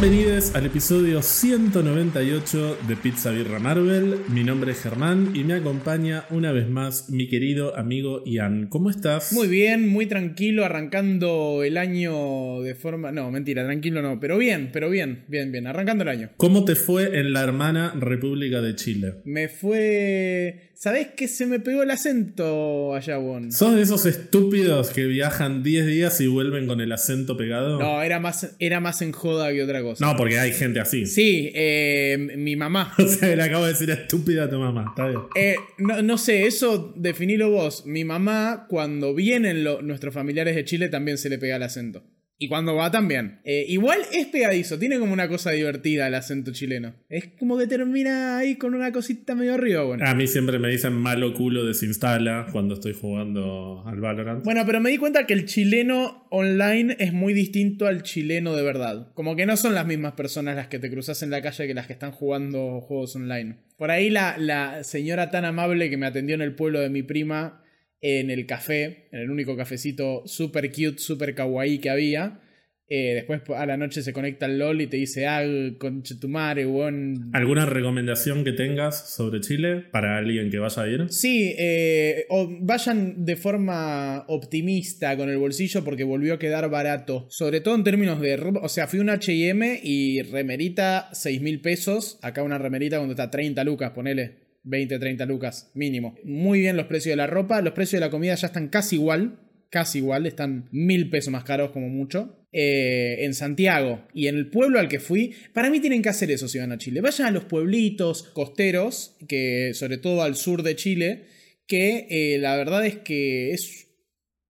Bienvenidos al episodio 198 de Pizza Birra Marvel. Mi nombre es Germán y me acompaña una vez más mi querido amigo Ian. ¿Cómo estás? Muy bien, muy tranquilo, arrancando el año de forma... No, mentira, tranquilo no, pero bien, pero bien, bien, bien, arrancando el año. ¿Cómo te fue en la hermana República de Chile? Me fue... ¿Sabés que se me pegó el acento allá, Bon? ¿Sos de esos estúpidos que viajan 10 días y vuelven con el acento pegado? No, era más, era más en joda que otra cosa. No, porque hay gente así. Sí, eh, mi mamá. O sea, le acabo de decir estúpida a tu mamá, está bien. Eh, no, no sé, eso definilo vos. Mi mamá, cuando vienen lo- nuestros familiares de Chile, también se le pega el acento. Y cuando va también. Eh, igual es pegadizo, tiene como una cosa divertida el acento chileno. Es como que termina ahí con una cosita medio arriba, bueno. A mí siempre me dicen malo culo desinstala cuando estoy jugando al Valorant. Bueno, pero me di cuenta que el chileno online es muy distinto al chileno de verdad. Como que no son las mismas personas las que te cruzas en la calle que las que están jugando juegos online. Por ahí la, la señora tan amable que me atendió en el pueblo de mi prima en el café, en el único cafecito super cute, super kawaii que había. eh, después a la noche se conecta al LOL y te dice, ah, conche tu madre, weón. ¿Alguna recomendación que tengas sobre Chile para alguien que vaya a ir? Sí, eh, o vayan de forma optimista con el bolsillo porque volvió a quedar barato. Sobre todo en términos de ropa. O sea, fui a un HM y remerita 6 mil pesos. Acá una remerita cuando está 30 lucas, ponele. 20, 30 lucas mínimo. Muy bien los precios de la ropa. Los precios de la comida ya están casi igual. Casi igual, están mil pesos más caros como mucho. Eh, en Santiago y en el pueblo al que fui, para mí tienen que hacer eso si van a Chile. Vayan a los pueblitos costeros, que sobre todo al sur de Chile, que eh, la verdad es que es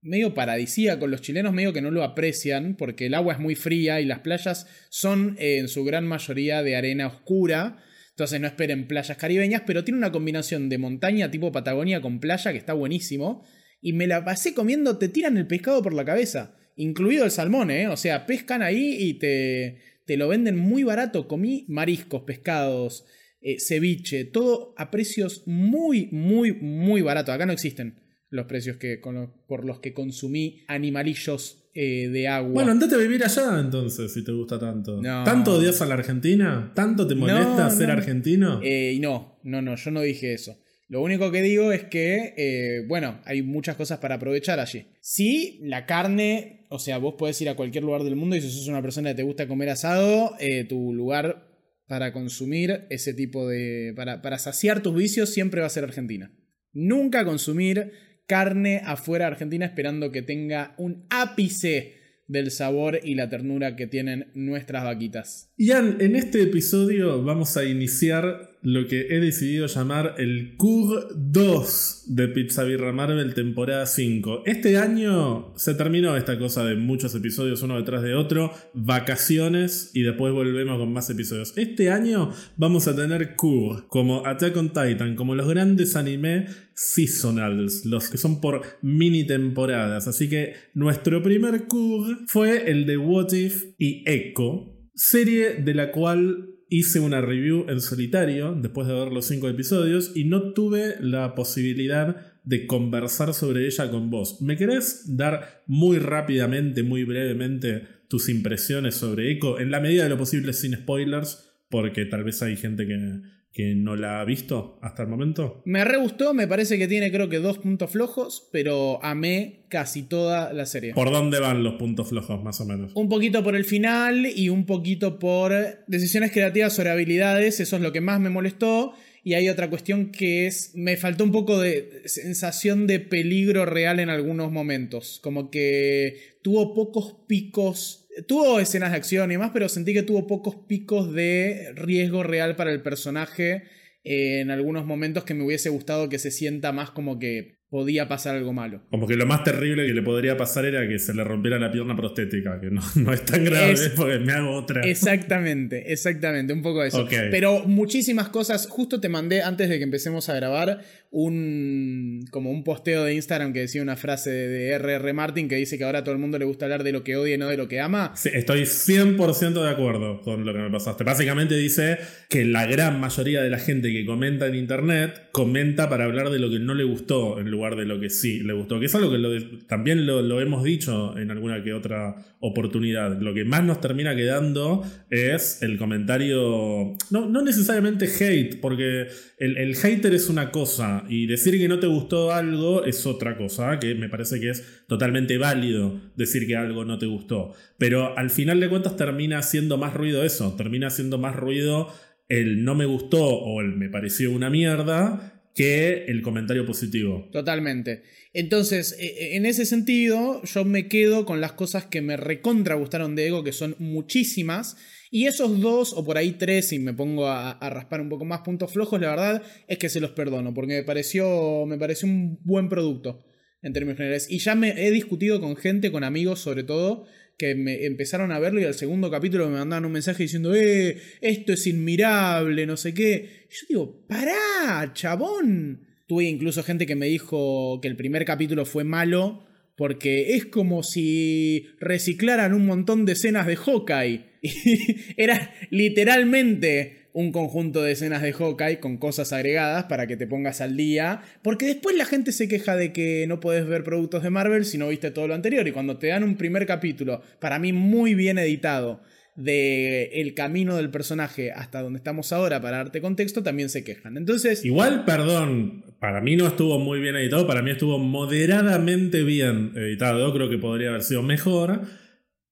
medio paradisíaco. Los chilenos medio que no lo aprecian porque el agua es muy fría y las playas son eh, en su gran mayoría de arena oscura. Entonces no esperen playas caribeñas, pero tiene una combinación de montaña tipo Patagonia con playa que está buenísimo. Y me la pasé comiendo, te tiran el pescado por la cabeza, incluido el salmón, ¿eh? O sea, pescan ahí y te, te lo venden muy barato. Comí mariscos, pescados, eh, ceviche, todo a precios muy, muy, muy baratos. Acá no existen los precios que, con por los que consumí animalillos eh, de agua. Bueno, andate a vivir allá entonces, si te gusta tanto. No. ¿Tanto odias a la Argentina? ¿Tanto te molesta No, ser no. argentino? Eh, no, no, no, yo no dije eso. Lo único que digo es que, eh, bueno, hay muchas cosas para aprovechar allí. Sí, la carne, o sea, vos podés ir a cualquier lugar del mundo y si sos una persona que te gusta comer asado, tu lugar para consumir ese tipo de... Para, para saciar tus vicios siempre va a ser Argentina. Nunca consumir carne afuera de Argentina esperando que tenga un ápice del sabor y la ternura que tienen nuestras vaquitas. Ian, en este episodio vamos a iniciar lo que he decidido llamar el CUR 2 de Pizza Birra Marvel temporada 5. Este año se terminó esta cosa de muchos episodios uno detrás de otro, vacaciones y después volvemos con más episodios. Este año vamos a tener CUR como Attack on Titan, como los grandes anime seasonals, los que son por mini temporadas. Así que nuestro primer CUR fue el de What If y Echo, serie de la cual hice una review en solitario después de ver los cinco episodios y no tuve la posibilidad de conversar sobre ella con vos. ¿Me querés dar muy rápidamente, muy brevemente tus impresiones sobre Echo? En la medida de lo posible sin spoilers, porque tal vez hay gente que, que no la ha visto hasta el momento. Me re gustó, me parece que tiene creo que dos puntos flojos, pero amé casi toda la serie. ¿Por dónde van los puntos flojos, más o menos? Un poquito por el final y un poquito por decisiones creativas sobre habilidades, eso es lo que más me molestó. Y hay otra cuestión que es, me faltó un poco de sensación de peligro real en algunos momentos, como que tuvo pocos picos, tuvo escenas de acción y más, pero sentí que tuvo pocos picos de riesgo real para el personaje eh, en algunos momentos que me hubiese gustado que se sienta más como que podía pasar algo malo. Como que lo más terrible que le podría pasar era que se le rompiera la pierna prostética, que no, no es tan grave Es- porque me hago otra. Exactamente, exactamente, un poco de eso. Pero muchísimas cosas, justo te mandé antes de que empecemos a grabar un como un posteo de Instagram que decía una frase de, de R.R. Martin que dice que ahora a todo el mundo le gusta hablar de lo que odia y no de lo que ama. Sí, estoy 100% de acuerdo con lo que me pasaste. Básicamente dice que la gran mayoría de la gente que comenta en internet comenta para hablar de lo que no le gustó en lugar de lo que sí le gustó. Que es algo que también lo, hemos dicho en alguna que otra oportunidad. Lo que más nos termina quedando es el comentario, no, no necesariamente hate, porque el, el, hater es una cosa y decir que no te gustó algo es otra cosa, que me parece que es totalmente válido decir que algo no te gustó. Pero al final de cuentas termina haciendo más ruido eso, termina haciendo más ruido el no me gustó o el me pareció una mierda que el comentario positivo. Totalmente. Entonces, e, e, en ese sentido, yo me quedo con las cosas que me recontra gustaron de Ego, que son muchísimas. Y esos dos, o por ahí tres, y me pongo a, raspar un poco más puntos flojos, la verdad es que se los perdono, porque me pareció, me pareció un buen producto en términos generales. Y ya me he discutido con gente, con amigos sobre todo, que me empezaron a verlo y al segundo capítulo me mandaban un mensaje diciendo, eh, esto es inmirable, no sé qué. Y yo digo, pará, chabón. Tuve incluso gente que me dijo que el primer capítulo fue malo porque es como si reciclaran un montón de escenas de Hawkeye. Y era literalmente un conjunto de escenas de Hawkeye con cosas agregadas para que te pongas al día. Porque después la gente se queja de que no puedes ver productos de Marvel si no viste todo lo anterior. Y cuando te dan un primer capítulo, para mí muy bien editado, de el camino del personaje hasta donde estamos ahora para darte contexto, también se quejan. Entonces. Igual, perdón, para mí no estuvo muy bien editado, para mí estuvo moderadamente bien editado. Creo que podría haber sido mejor.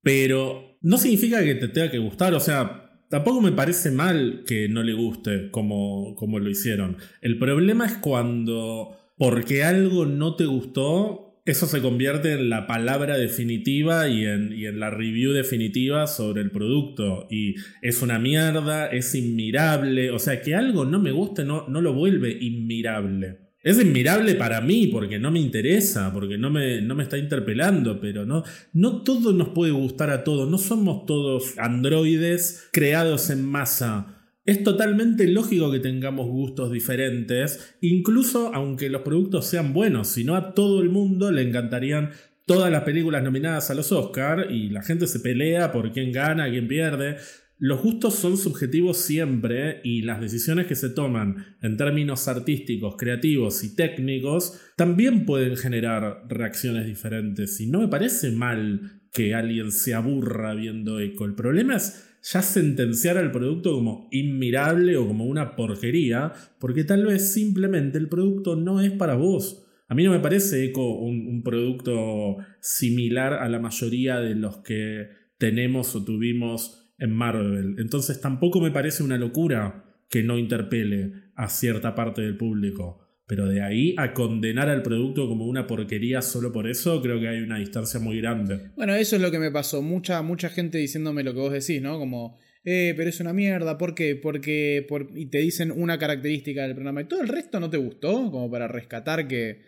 Pero no significa que te tenga que gustar. O sea, Tampoco me parece mal que no le guste como, como lo hicieron. El problema es cuando, porque algo no te gustó, eso se convierte en la palabra definitiva y en, y en, la review definitiva sobre el producto. Y es una mierda, es inmirable. O sea, que algo no me guste no, no lo vuelve inmirable. Es admirable para mí porque no me interesa, porque no me, no me está interpelando, pero no, no todo nos puede gustar a todos, no somos todos androides creados en masa. Es totalmente lógico que tengamos gustos diferentes, incluso aunque los productos sean buenos, si no a todo el mundo le encantarían todas las películas nominadas a los Oscar y la gente se pelea por quién gana, quién pierde. Los gustos son subjetivos siempre y las decisiones que se toman en términos artísticos, creativos y técnicos también pueden generar reacciones diferentes. Y no me parece mal que alguien se aburra viendo Eco. El problema es ya sentenciar al producto como inmirable o como una porquería, porque tal vez simplemente el producto no es para vos. A mí no me parece Eco un, un producto similar a la mayoría de los que tenemos o tuvimos en Marvel. Entonces tampoco me parece una locura que no interpele a cierta parte del público. Pero de ahí a condenar al producto como una porquería solo por eso, creo que hay una distancia muy grande. Bueno, eso es lo que me pasó. Mucha, mucha gente diciéndome lo que vos decís, ¿no? Como, eh, pero es una mierda. ¿Por qué? Porque. Por... Y te dicen una característica del programa. Y todo el resto no te gustó, como para rescatar que.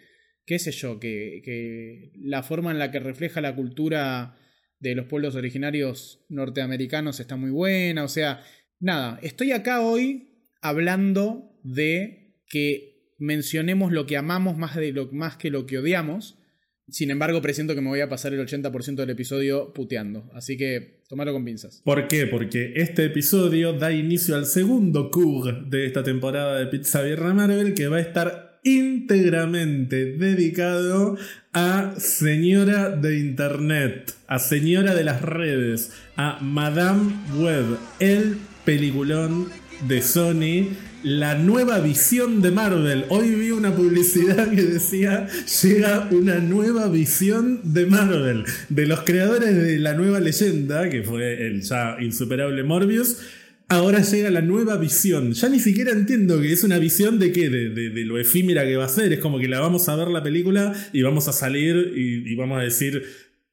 qué sé yo, que, que la forma en la que refleja la cultura de los pueblos originarios norteamericanos está muy buena. O sea, nada, estoy acá hoy hablando de que mencionemos lo que amamos más, de lo, más que lo que odiamos. Sin embargo, presiento que me voy a pasar el 80% del episodio puteando. Así que tomalo con pinzas. ¿Por qué? Porque este episodio da inicio al segundo CUG de esta temporada de Pizza Birra Marvel que va a estar íntegramente dedicado a señora de Internet, a señora de las redes, a Madame Web, el peliculón de Sony, la nueva visión de Marvel. Hoy vi una publicidad que decía, llega una nueva visión de Marvel, de los creadores de la nueva leyenda, que fue el ya insuperable Morbius ahora llega la nueva visión. Ya ni siquiera entiendo que es una visión de qué, de, lo efímera que va a ser. Es como que la vamos a ver la película y vamos a salir y vamos a decir,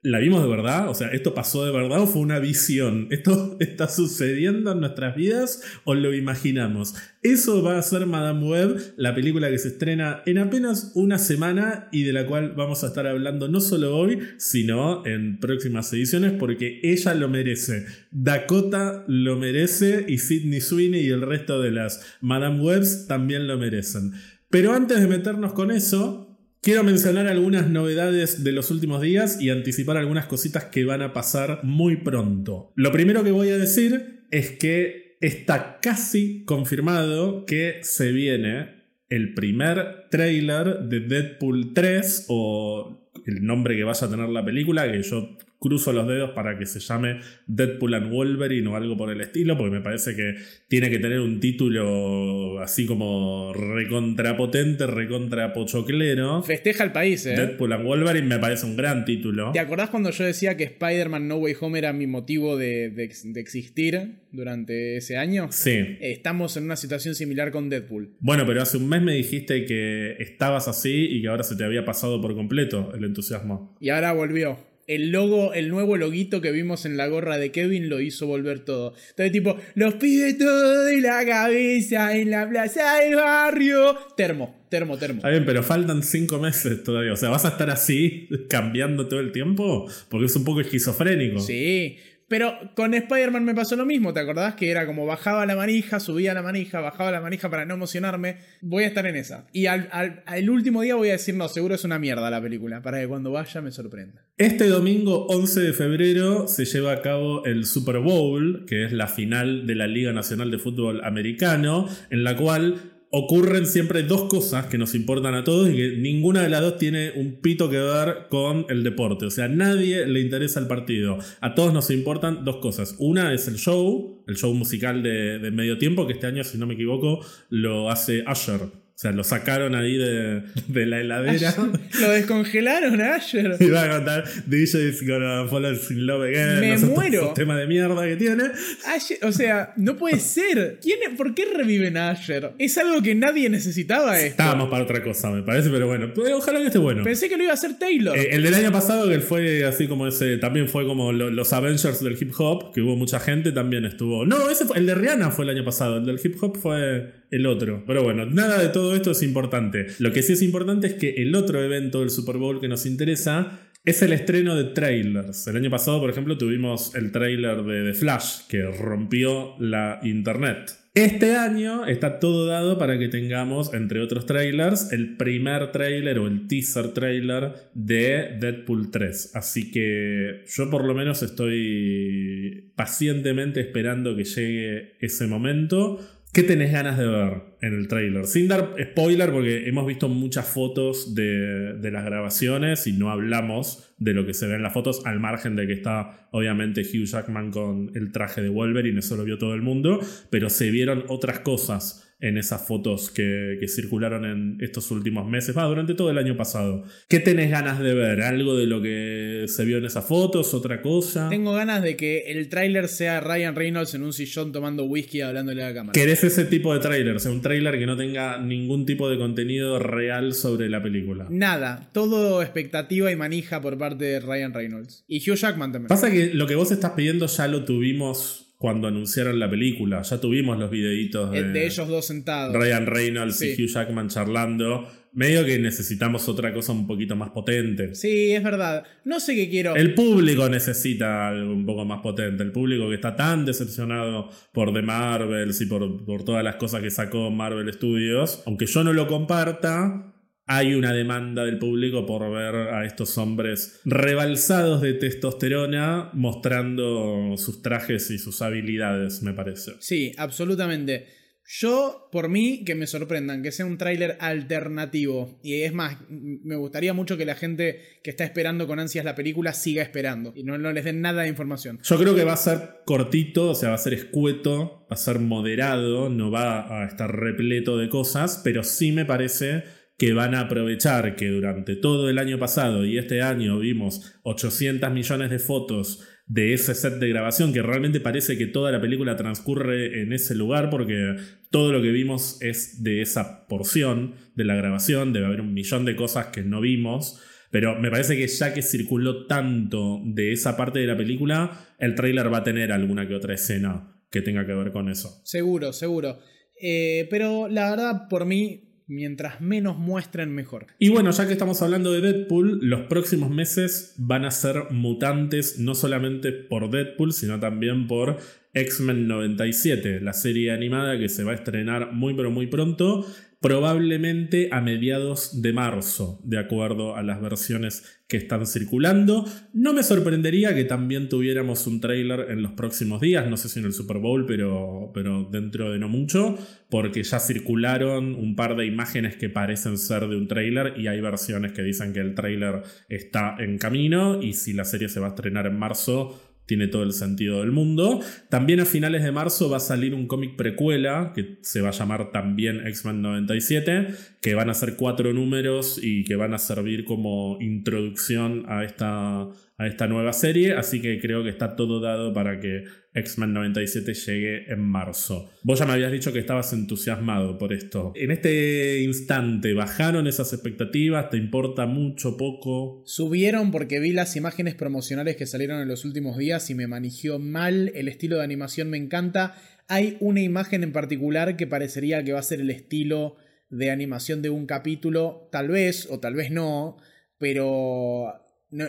¿La vimos de verdad? O sea, ¿esto pasó de verdad o fue una visión? ¿Esto está sucediendo en nuestras vidas o lo imaginamos? Eso va a ser Madame Web, la película que se estrena en apenas una semana y de la cual vamos a estar hablando no solo hoy, sino en próximas ediciones porque ella lo merece. Dakota lo merece y Sidney Sweeney y el resto de las Madame Webs también lo merecen. Pero antes de meternos con eso, Quiero mencionar algunas novedades de los últimos días y anticipar algunas cositas que van a pasar muy pronto. Lo primero que voy a decir es que está casi confirmado que se viene el primer trailer de Deadpool 3 o el nombre que vaya a tener la película, que yo cruzo los dedos para que se llame Deadpool and Wolverine o algo por el estilo, porque me parece que tiene que tener un título así como recontrapotente, recontrapochoclero. Festeja el país, ¿eh? Deadpool and Wolverine me parece un gran título. ¿Te acordás cuando yo decía que Spider-Man No Way Home era mi motivo de, de, de existir durante ese año? Sí. Estamos en una situación similar con Deadpool. Bueno, pero hace un mes me dijiste que estabas así y que ahora se te había pasado por completo el entusiasmo. Y ahora volvió el logo, el nuevo loguito que vimos en la gorra de Kevin lo hizo volver todo. Entonces, tipo, los pide todo de la cabeza en la plaza del barrio. Termo, termo, termo. Está bien, pero faltan cinco meses todavía. O sea, ¿vas a estar así cambiando todo el tiempo? Porque es un poco esquizofrénico. Sí. Pero con Spider-Man me pasó lo mismo, ¿te acordás? Que era como bajaba la manija, subía la manija, bajaba la manija para no emocionarme. Voy a estar en esa. Y al, al, último día voy a decir, no, seguro es una mierda la película, para que cuando vaya me sorprenda. Este domingo 11 de febrero se lleva a cabo el Super Bowl, que es la final de la Liga Nacional de Fútbol Americano, en la cual ocurren siempre dos cosas que nos importan a todos y que ninguna de las dos tiene un pito que ver con el deporte. O sea, a nadie le interesa el partido. A todos nos importan dos cosas. Una es el show, el show musical de, medio tiempo, que este año, si no me equivoco, lo hace Usher. O sea, lo sacaron ahí de, de la heladera. lo descongelaron ayer. Iba a contar DJ's gonna follow sin love again. Me no muero. tema de mierda que tiene. Ayer, o sea, no puede ser. ¿Quién, ¿Por qué reviven a Ayer? Es algo que nadie necesitaba esto. Estábamos para otra cosa, me parece, pero bueno. Ojalá que esté bueno. Pensé que lo iba a hacer Taylor. Eh, el del año pasado, que fue así como ese. También fue como los Avengers del hip hop, que hubo mucha gente, también estuvo. No, ese fue, el de Rihanna fue el año pasado. El del hip hop fue el otro. Pero bueno, nada de todo esto es importante. Lo que sí es importante es que el otro evento del Super Bowl que nos interesa es el estreno de trailers. El año pasado, por ejemplo, tuvimos el trailer de The Flash que rompió la internet. Este año está todo dado para que tengamos, entre otros trailers, el primer trailer o el teaser trailer de Deadpool 3. Así que yo por lo menos estoy pacientemente esperando que llegue ese momento ¿Qué tenés ganas de ver en el trailer? Sin dar spoiler, porque hemos visto muchas fotos de, las grabaciones y no hablamos de lo que se ve en las fotos, al margen de que está obviamente Hugh Jackman con el traje de Wolverine, eso lo vio todo el mundo, pero se vieron otras cosas en esas fotos que, circularon en estos últimos meses, va, durante todo el año pasado. ¿Qué tenés ganas de ver? ¿Algo de lo que se vio en esas fotos? ¿Otra cosa? Tengo ganas de que el tráiler sea Ryan Reynolds en un sillón tomando whisky hablándole a la cámara. ¿Querés ese tipo de tráiler? O sea, un tráiler que no tenga ningún tipo de contenido real sobre la película. Nada, todo expectativa y manija por parte de Ryan Reynolds. Y Hugh Jackman también. Pasa que lo que vos estás pidiendo ya lo tuvimos cuando anunciaron la película. Ya tuvimos los videitos de, de ellos dos sentados. Ryan Reynolds y Hugh Jackman charlando. Medio que necesitamos otra cosa un poquito más potente. Sí, es verdad. No sé qué quiero. El público necesita algo un poco más potente. El público que está tan decepcionado por The Marvels y por, por todas las cosas que sacó Marvel Studios. Aunque yo no lo comparta, hay una demanda del público por ver a estos hombres rebalsados de testosterona mostrando sus trajes y sus habilidades, me parece. Sí, absolutamente. Yo, por mí, que me sorprendan, que sea un tráiler alternativo. Y es más, me gustaría mucho que la gente que está esperando con ansias la película siga esperando y no, no, les den nada de información. Yo creo que va a ser cortito, o sea, va a ser escueto, va a ser moderado, no va a estar repleto de cosas, pero sí me parece que van a aprovechar que durante todo el año pasado y este año vimos 800 millones de fotos de ese set de grabación que realmente parece que toda la película transcurre en ese lugar porque todo lo que vimos es de esa porción de la grabación, debe haber un millón de cosas que no vimos. Pero me parece que ya que circuló tanto de esa parte de la película, el tráiler va a tener alguna que otra escena que tenga que ver con eso. Seguro, seguro. Eh, pero la verdad, por mí, mientras menos muestren mejor. Y bueno, ya que estamos hablando de Deadpool, los próximos meses van a ser mutantes no solamente por Deadpool, sino también por X-Men 97, la serie animada que se va a estrenar muy pero muy pronto. Probablemente a mediados de marzo, de acuerdo a las versiones que están circulando. No me sorprendería que también tuviéramos un trailer en los próximos días, no sé si en el Super Bowl, pero, pero dentro de no mucho, porque ya circularon un par de imágenes que parecen ser de un trailer y hay versiones que dicen que el trailer está en camino y si la serie se va a estrenar en marzo, tiene todo el sentido del mundo. También a finales de marzo va a salir un cómic precuela que se va a llamar también X-Men 97, que van a ser cuatro números y que van a servir como introducción a esta, a esta nueva serie, así que creo que está todo dado para que X-Men 97 llegue en marzo. Vos ya me habías dicho que estabas entusiasmado por esto. En este instante, ¿bajaron esas expectativas? ¿Te importa mucho, poco? Subieron porque vi las imágenes promocionales que salieron en los últimos días y me manigió mal. El estilo de animación me encanta. Hay una imagen en particular que parecería que va a ser el estilo de animación de un capítulo, tal vez o tal vez no, pero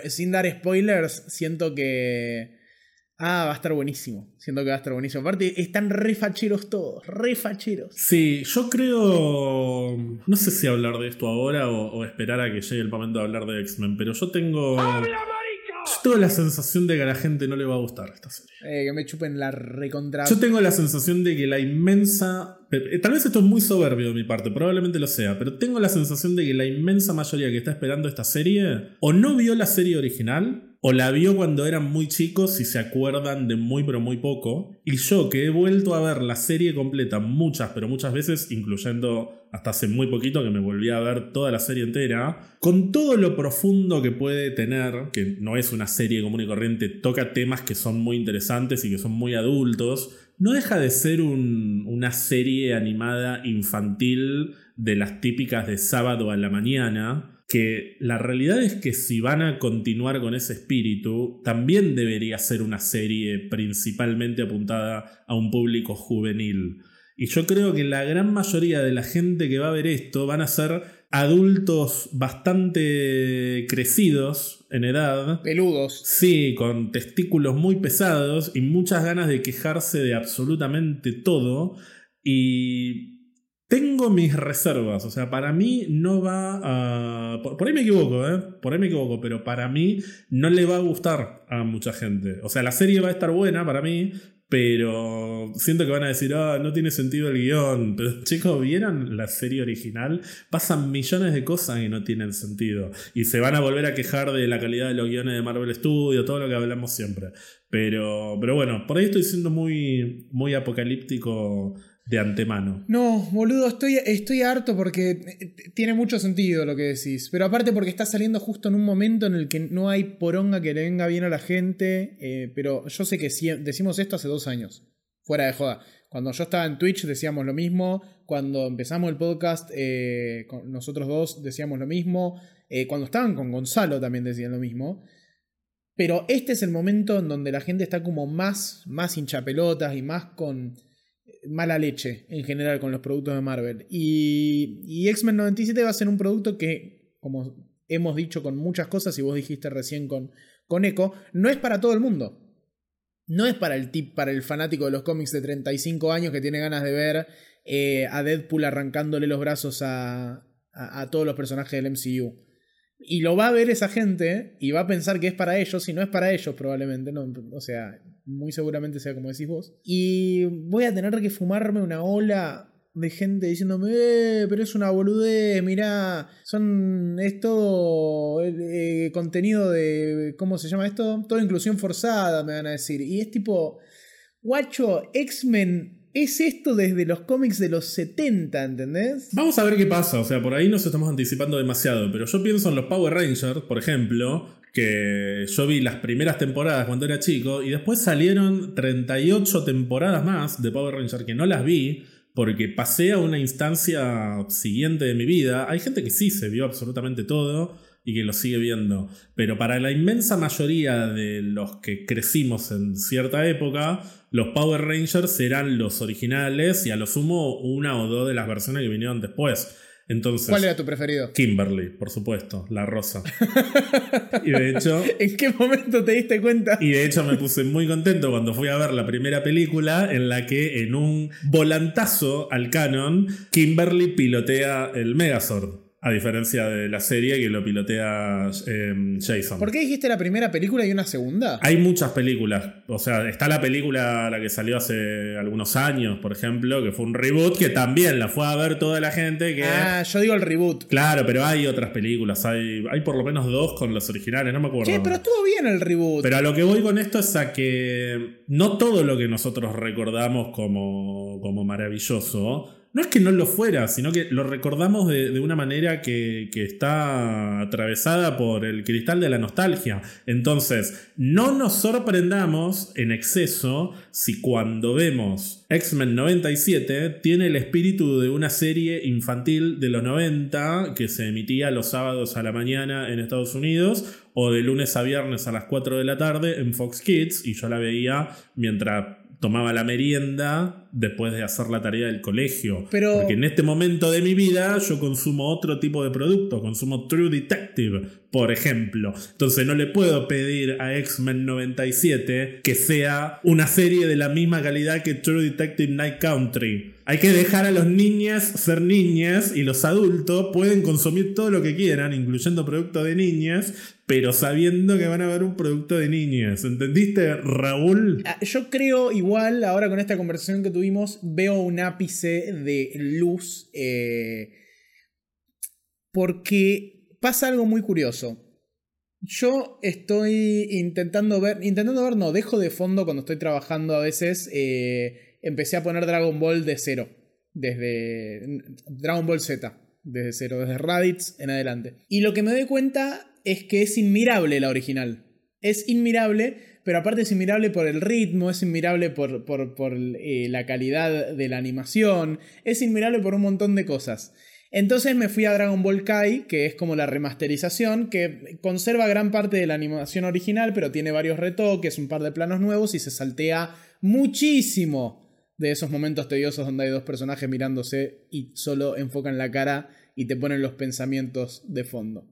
sin dar spoilers, siento que. Ah, va a estar buenísimo. Siento que va a estar buenísimo. Aparte, están re facheros todos, re facheros. Sí, yo creo. No sé si hablar de esto ahora o, esperar a que llegue el momento de hablar de X-Men, pero yo tengo. Yo tengo la sensación de que a la gente no le va a gustar esta serie. Eh, que me chupen la recontra. Yo tengo la sensación de que la inmensa. Eh, tal vez esto es muy soberbio de mi parte, probablemente lo sea, pero tengo la sensación de que la inmensa mayoría que está esperando esta serie o no vio la serie original o la vio cuando eran muy chicos y se acuerdan de muy pero muy poco. Y yo que he vuelto a ver la serie completa muchas pero muchas veces, incluyendo hasta hace muy poquito que me volví a ver toda la serie entera, con todo lo profundo que puede tener, que no es una serie común y corriente, toca temas que son muy interesantes y que son muy adultos, no deja de ser una serie animada infantil de las típicas de sábado a la mañana que la realidad es que si van a continuar con ese espíritu, también debería ser una serie principalmente apuntada a un público juvenil. Y yo creo que la gran mayoría de la gente que va a ver esto van a ser adultos bastante crecidos en edad. Peludos. Sí, con testículos muy pesados y muchas ganas de quejarse de absolutamente todo. Y tengo mis reservas, o sea, para mí no va a... Por, ahí me equivoco, ¿eh? Por ahí me equivoco, pero para mí no le va a gustar a mucha gente. O sea, la serie va a estar buena para mí, pero siento que van a decir, ah, no tiene sentido el guion. Pero chicos, ¿vieron la serie original? Pasan millones de cosas que no tienen sentido. Y se van a volver a quejar de la calidad de los guiones de Marvel Studios, todo lo que hablamos siempre. Pero, pero bueno, por ahí estoy siendo muy, muy apocalíptico de antemano. No, boludo, estoy, estoy harto porque eh, tiene mucho sentido lo que decís. Pero aparte porque está saliendo justo en un momento en el que no hay poronga que le venga bien a la gente. Eh, pero yo sé que decimos esto hace dos años. Fuera de joda. Cuando yo estaba en Twitch decíamos lo mismo. Cuando empezamos el podcast, eh, nosotros dos decíamos lo mismo. cuando estaban con Gonzalo también decían lo mismo. Pero este es el momento en donde la gente está como más, más hinchapelotas y más con mala leche en general con los productos de Marvel. Y, y X-Men 97 va a ser un producto que, como hemos dicho con muchas cosas, y vos dijiste recién con, con Echo, no es para todo el mundo. No es para el tip, para el fanático de los cómics de 35 años que tiene ganas de ver eh, a Deadpool arrancándole los brazos a, a todos los personajes del MCU. Y lo va a ver esa gente y va a pensar que es para ellos y no es para ellos probablemente. No, o sea, muy seguramente sea como decís vos. Y voy a tener que fumarme una ola de gente diciéndome, eh, pero es una boludez, mirá, son, es todo eh, contenido de, ¿cómo se llama esto? Toda inclusión forzada, me van a decir. Y es tipo, guacho, X-Men es esto desde los cómics de los 70, ¿entendés? Vamos a ver qué pasa, o sea, por ahí nos estamos anticipando demasiado, pero yo pienso en los Power Rangers, por ejemplo, que yo vi las primeras temporadas cuando era chico y después salieron 38 temporadas más de Power Rangers que no las vi porque pasé a una instancia siguiente de mi vida. Hay gente que sí se vio absolutamente todo y que lo sigue viendo, pero para la inmensa mayoría de los que crecimos en cierta época, los Power Rangers serán los originales y a lo sumo una o dos de las versiones que vinieron después. Entonces, ¿Cuál era tu preferido? Kimberly, por supuesto, la rosa. y de hecho. ¿En qué momento te diste cuenta? Y de hecho me puse muy contento cuando fui a ver la primera película en la que en un volantazo al canon, Kimberly pilotea el Megazord. A diferencia de la serie que lo pilotea em, Jason. ¿Por qué dijiste la primera película y una segunda? Hay muchas películas. O sea, está la película, la que salió hace algunos años, por ejemplo, que fue un reboot, que también la fue a ver toda la gente. Que... Ah, yo digo el reboot. Claro, pero hay otras películas. Hay, hay por lo menos dos con los originales, no me acuerdo. Sí, pero estuvo bien el reboot. Pero a lo que voy con esto es a que no todo lo que nosotros recordamos como, como maravilloso no es que no lo fuera, sino que lo recordamos de, una manera que, está atravesada por el cristal de la nostalgia. Entonces, no nos sorprendamos en exceso si cuando vemos X-Men 97 tiene el espíritu de una serie infantil de los 90 que se emitía los sábados a la mañana en Estados Unidos o de lunes a viernes a las 4 de la tarde en Fox Kids y yo la veía mientras tomaba la merienda después de hacer la tarea del colegio. Pero... Porque en este momento de mi vida yo consumo otro tipo de producto, consumo True Detective, por ejemplo. Entonces no le puedo pedir a X-Men 97 que sea una serie de la misma calidad que True Detective Night Country. Hay que dejar a los niñas ser niñas y los adultos pueden consumir todo lo que quieran, incluyendo productos de niñas, pero sabiendo que van a ver un producto de niñas. ¿Entendiste, Raúl? Ah, yo creo igual, ahora con esta conversación que tuvimos, veo un ápice de luz. Eh, porque pasa algo muy curioso. Yo estoy intentando ver, intentando ver, no, dejo de fondo cuando estoy trabajando a veces. Eh, empecé a poner Dragon Ball de cero. Desde Dragon Ball Z. Desde cero, desde Raditz en adelante. Y lo que me doy cuenta es que es inmirable la original. Es inmirable, pero aparte es inmirable por el ritmo, es inmirable por, por, eh, la calidad de la animación, es inmirable por un montón de cosas. Entonces me fui a Dragon Ball Kai, que es como la remasterización, que conserva gran parte de la animación original, pero tiene varios retoques, un par de planos nuevos y se saltea muchísimo de esos momentos tediosos donde hay dos personajes mirándose y solo enfocan la cara y te ponen los pensamientos de fondo.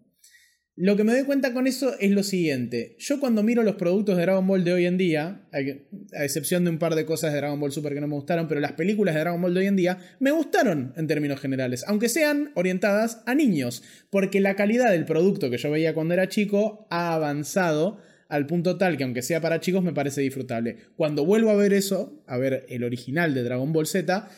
Lo que me doy cuenta con eso es lo siguiente. Yo cuando miro los productos de Dragon Ball de hoy en día, a excepción de un par de cosas de Dragon Ball Super que no me gustaron, pero las películas de Dragon Ball de hoy en día me gustaron en términos generales, aunque sean orientadas a niños, porque la calidad del producto que yo veía cuando era chico ha avanzado al punto tal que aunque sea para chicos me parece disfrutable. Cuando vuelvo a ver eso, a ver el original de Dragon Ball Z,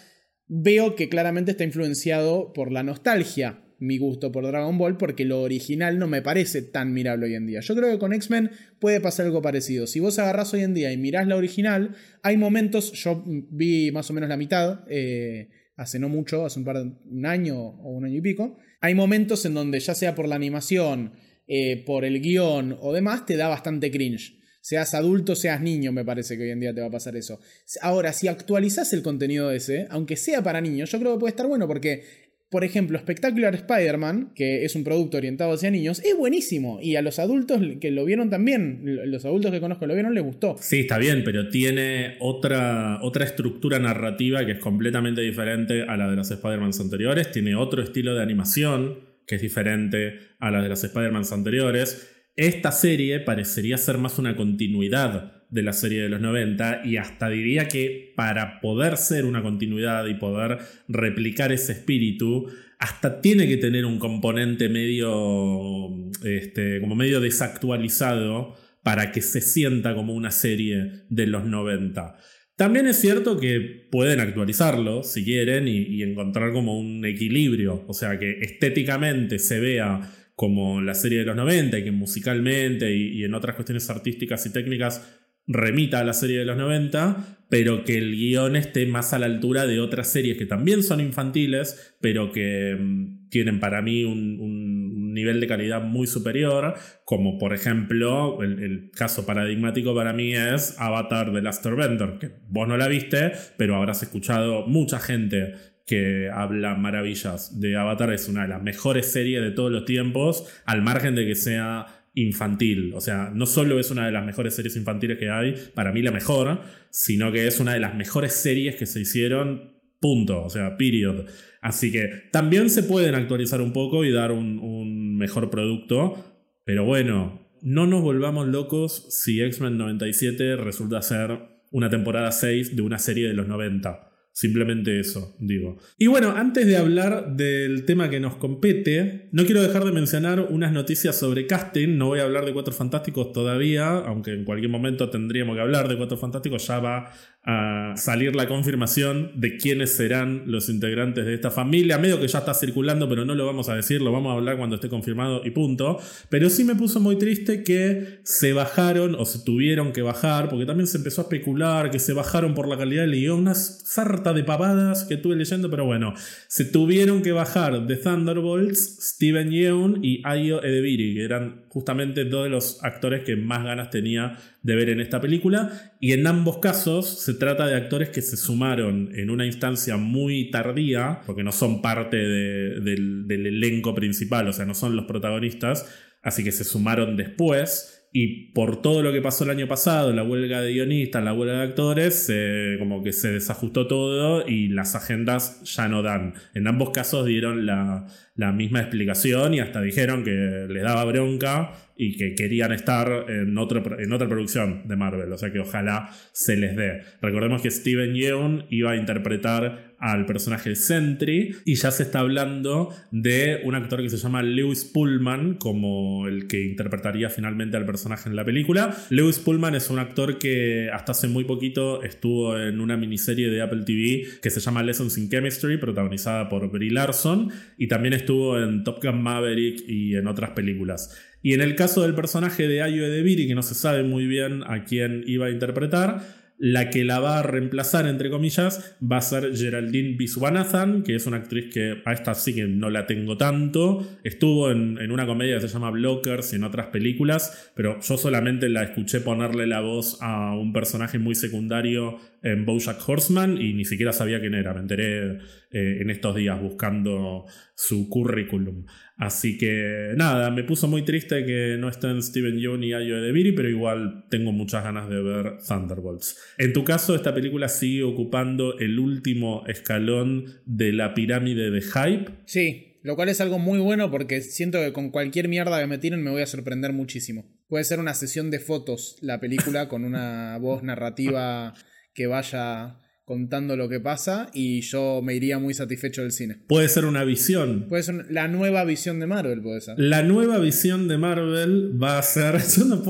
veo que claramente está influenciado por la nostalgia mi gusto por Dragon Ball porque lo original no me parece tan mirable hoy en día. Yo creo que con X-Men puede pasar algo parecido. Si vos agarrás hoy en día y mirás la original, hay momentos, yo vi más o menos la mitad, eh, hace no mucho, hace un par de un año o un año y pico, hay momentos en donde ya sea por la animación, eh, por el guion o demás, te da bastante cringe. Seas adulto, seas niño, me parece que hoy en día te va a pasar eso. Ahora, si actualizas el contenido ese, aunque sea para niños, yo creo que puede estar bueno porque por ejemplo, Spectacular Spider-Man, que es un producto orientado hacia niños, es buenísimo. Y a los adultos que lo vieron también, los adultos que conozco lo vieron, les gustó. Sí, está bien, pero tiene otra, otra estructura narrativa que es completamente diferente a la de los Spider-Man anteriores. Tiene otro estilo de animación que es diferente a la de las Spider-Man anteriores. Esta serie parecería ser más una continuidad de la serie de los 90 y hasta diría que para poder ser una continuidad y poder replicar ese espíritu, hasta tiene que tener un componente medio, este, como medio desactualizado para que se sienta como una serie de los 90. También es cierto que pueden actualizarlo si quieren y, encontrar como un equilibrio, o sea, que estéticamente se vea como la serie de los 90 y que musicalmente y, en otras cuestiones artísticas y técnicas remita a la serie de los 90, pero que el guion esté más a la altura de otras series que también son infantiles, pero que mm, tienen para mí un, nivel de calidad muy superior, como por ejemplo, el, caso paradigmático para mí es Avatar de Last Airbender, que vos no la viste, pero habrás escuchado mucha gente que habla maravillas de Avatar, es una de las mejores series de todos los tiempos, al margen de que sea infantil. O sea, no solo es una de las mejores series infantiles que hay, para mí la mejor, sino que es una de las mejores series que se hicieron Punto, o sea, period. Así que también se pueden actualizar un poco y dar un, un mejor producto, pero bueno, no nos volvamos locos si X-Men 97 resulta ser una temporada 6 de una serie de los 90. Simplemente eso, digo. Y bueno, antes de hablar del tema que nos compete, no quiero dejar de mencionar unas noticias sobre casting. No voy a hablar de Cuatro Fantásticos todavía, aunque en cualquier momento tendríamos que hablar de Cuatro Fantásticos. Ya va a salir la confirmación de quiénes serán los integrantes de esta familia. Medio que ya está circulando, pero no lo vamos a decir, lo vamos a hablar cuando esté confirmado y punto. Pero sí me puso muy triste que se bajaron o se tuvieron que bajar, porque también se empezó a especular que se bajaron por la calidad del guion, una sarta de pavadas que estuve leyendo, pero bueno, se tuvieron que bajar de Thunderbolts Steven Yeun y Ayo Edebiri, que eran justamente dos de los actores que más ganas tenía de ver en esta película. Y en ambos casos se trata de actores que se sumaron en una instancia muy tardía, porque no son parte del, elenco principal, o sea, no son los protagonistas, así que se sumaron después. Y por todo lo que pasó el año pasado, la huelga de guionistas, la huelga de actores, como que se desajustó todo y las agendas ya no dan. En ambos casos dieron la, la misma explicación y hasta dijeron que les daba bronca y que querían estar en, otro, en otra producción de Marvel, o sea que ojalá se les dé. Recordemos que Steven Yeun iba a interpretar al personaje Sentry y ya se está hablando de un actor que se llama Lewis Pullman como el que interpretaría finalmente al personaje en la película. Lewis Pullman es un actor que hasta hace muy poquito estuvo en una miniserie de Apple TV que se llama Lessons in Chemistry, protagonizada por Brie Larson, y también estuvo en Top Gun Maverick y en otras películas. Y en el caso del personaje de Ayo Edebiri, que no se sabe muy bien a quién iba a interpretar, la que la va a reemplazar, entre comillas, va a ser Geraldine Viswanathan, que es una actriz que a esta sí que no la tengo tanto. Estuvo en, en, una comedia que se llama Blockers y en otras películas, pero yo solamente la escuché ponerle la voz a un personaje muy secundario en Bojack Horseman y ni siquiera sabía quién era. Me enteré eh, en estos días buscando su currículum. Así que nada, me puso muy triste que no estén Steven Yeun y Ayo Edebiri, pero igual tengo muchas ganas de ver Thunderbolts. En tu caso, esta película sigue ocupando el último escalón de la pirámide de hype. Sí, lo cual es algo muy bueno porque siento que con cualquier mierda que me tiren me voy a sorprender muchísimo. Puede ser una sesión de fotos la película con una voz narrativa que vaya contando lo que pasa y yo me iría muy satisfecho del cine. Puede ser una visión. Puede ser la nueva visión de Marvel, puede ser. La nueva visión de Marvel va a ser... Yo no,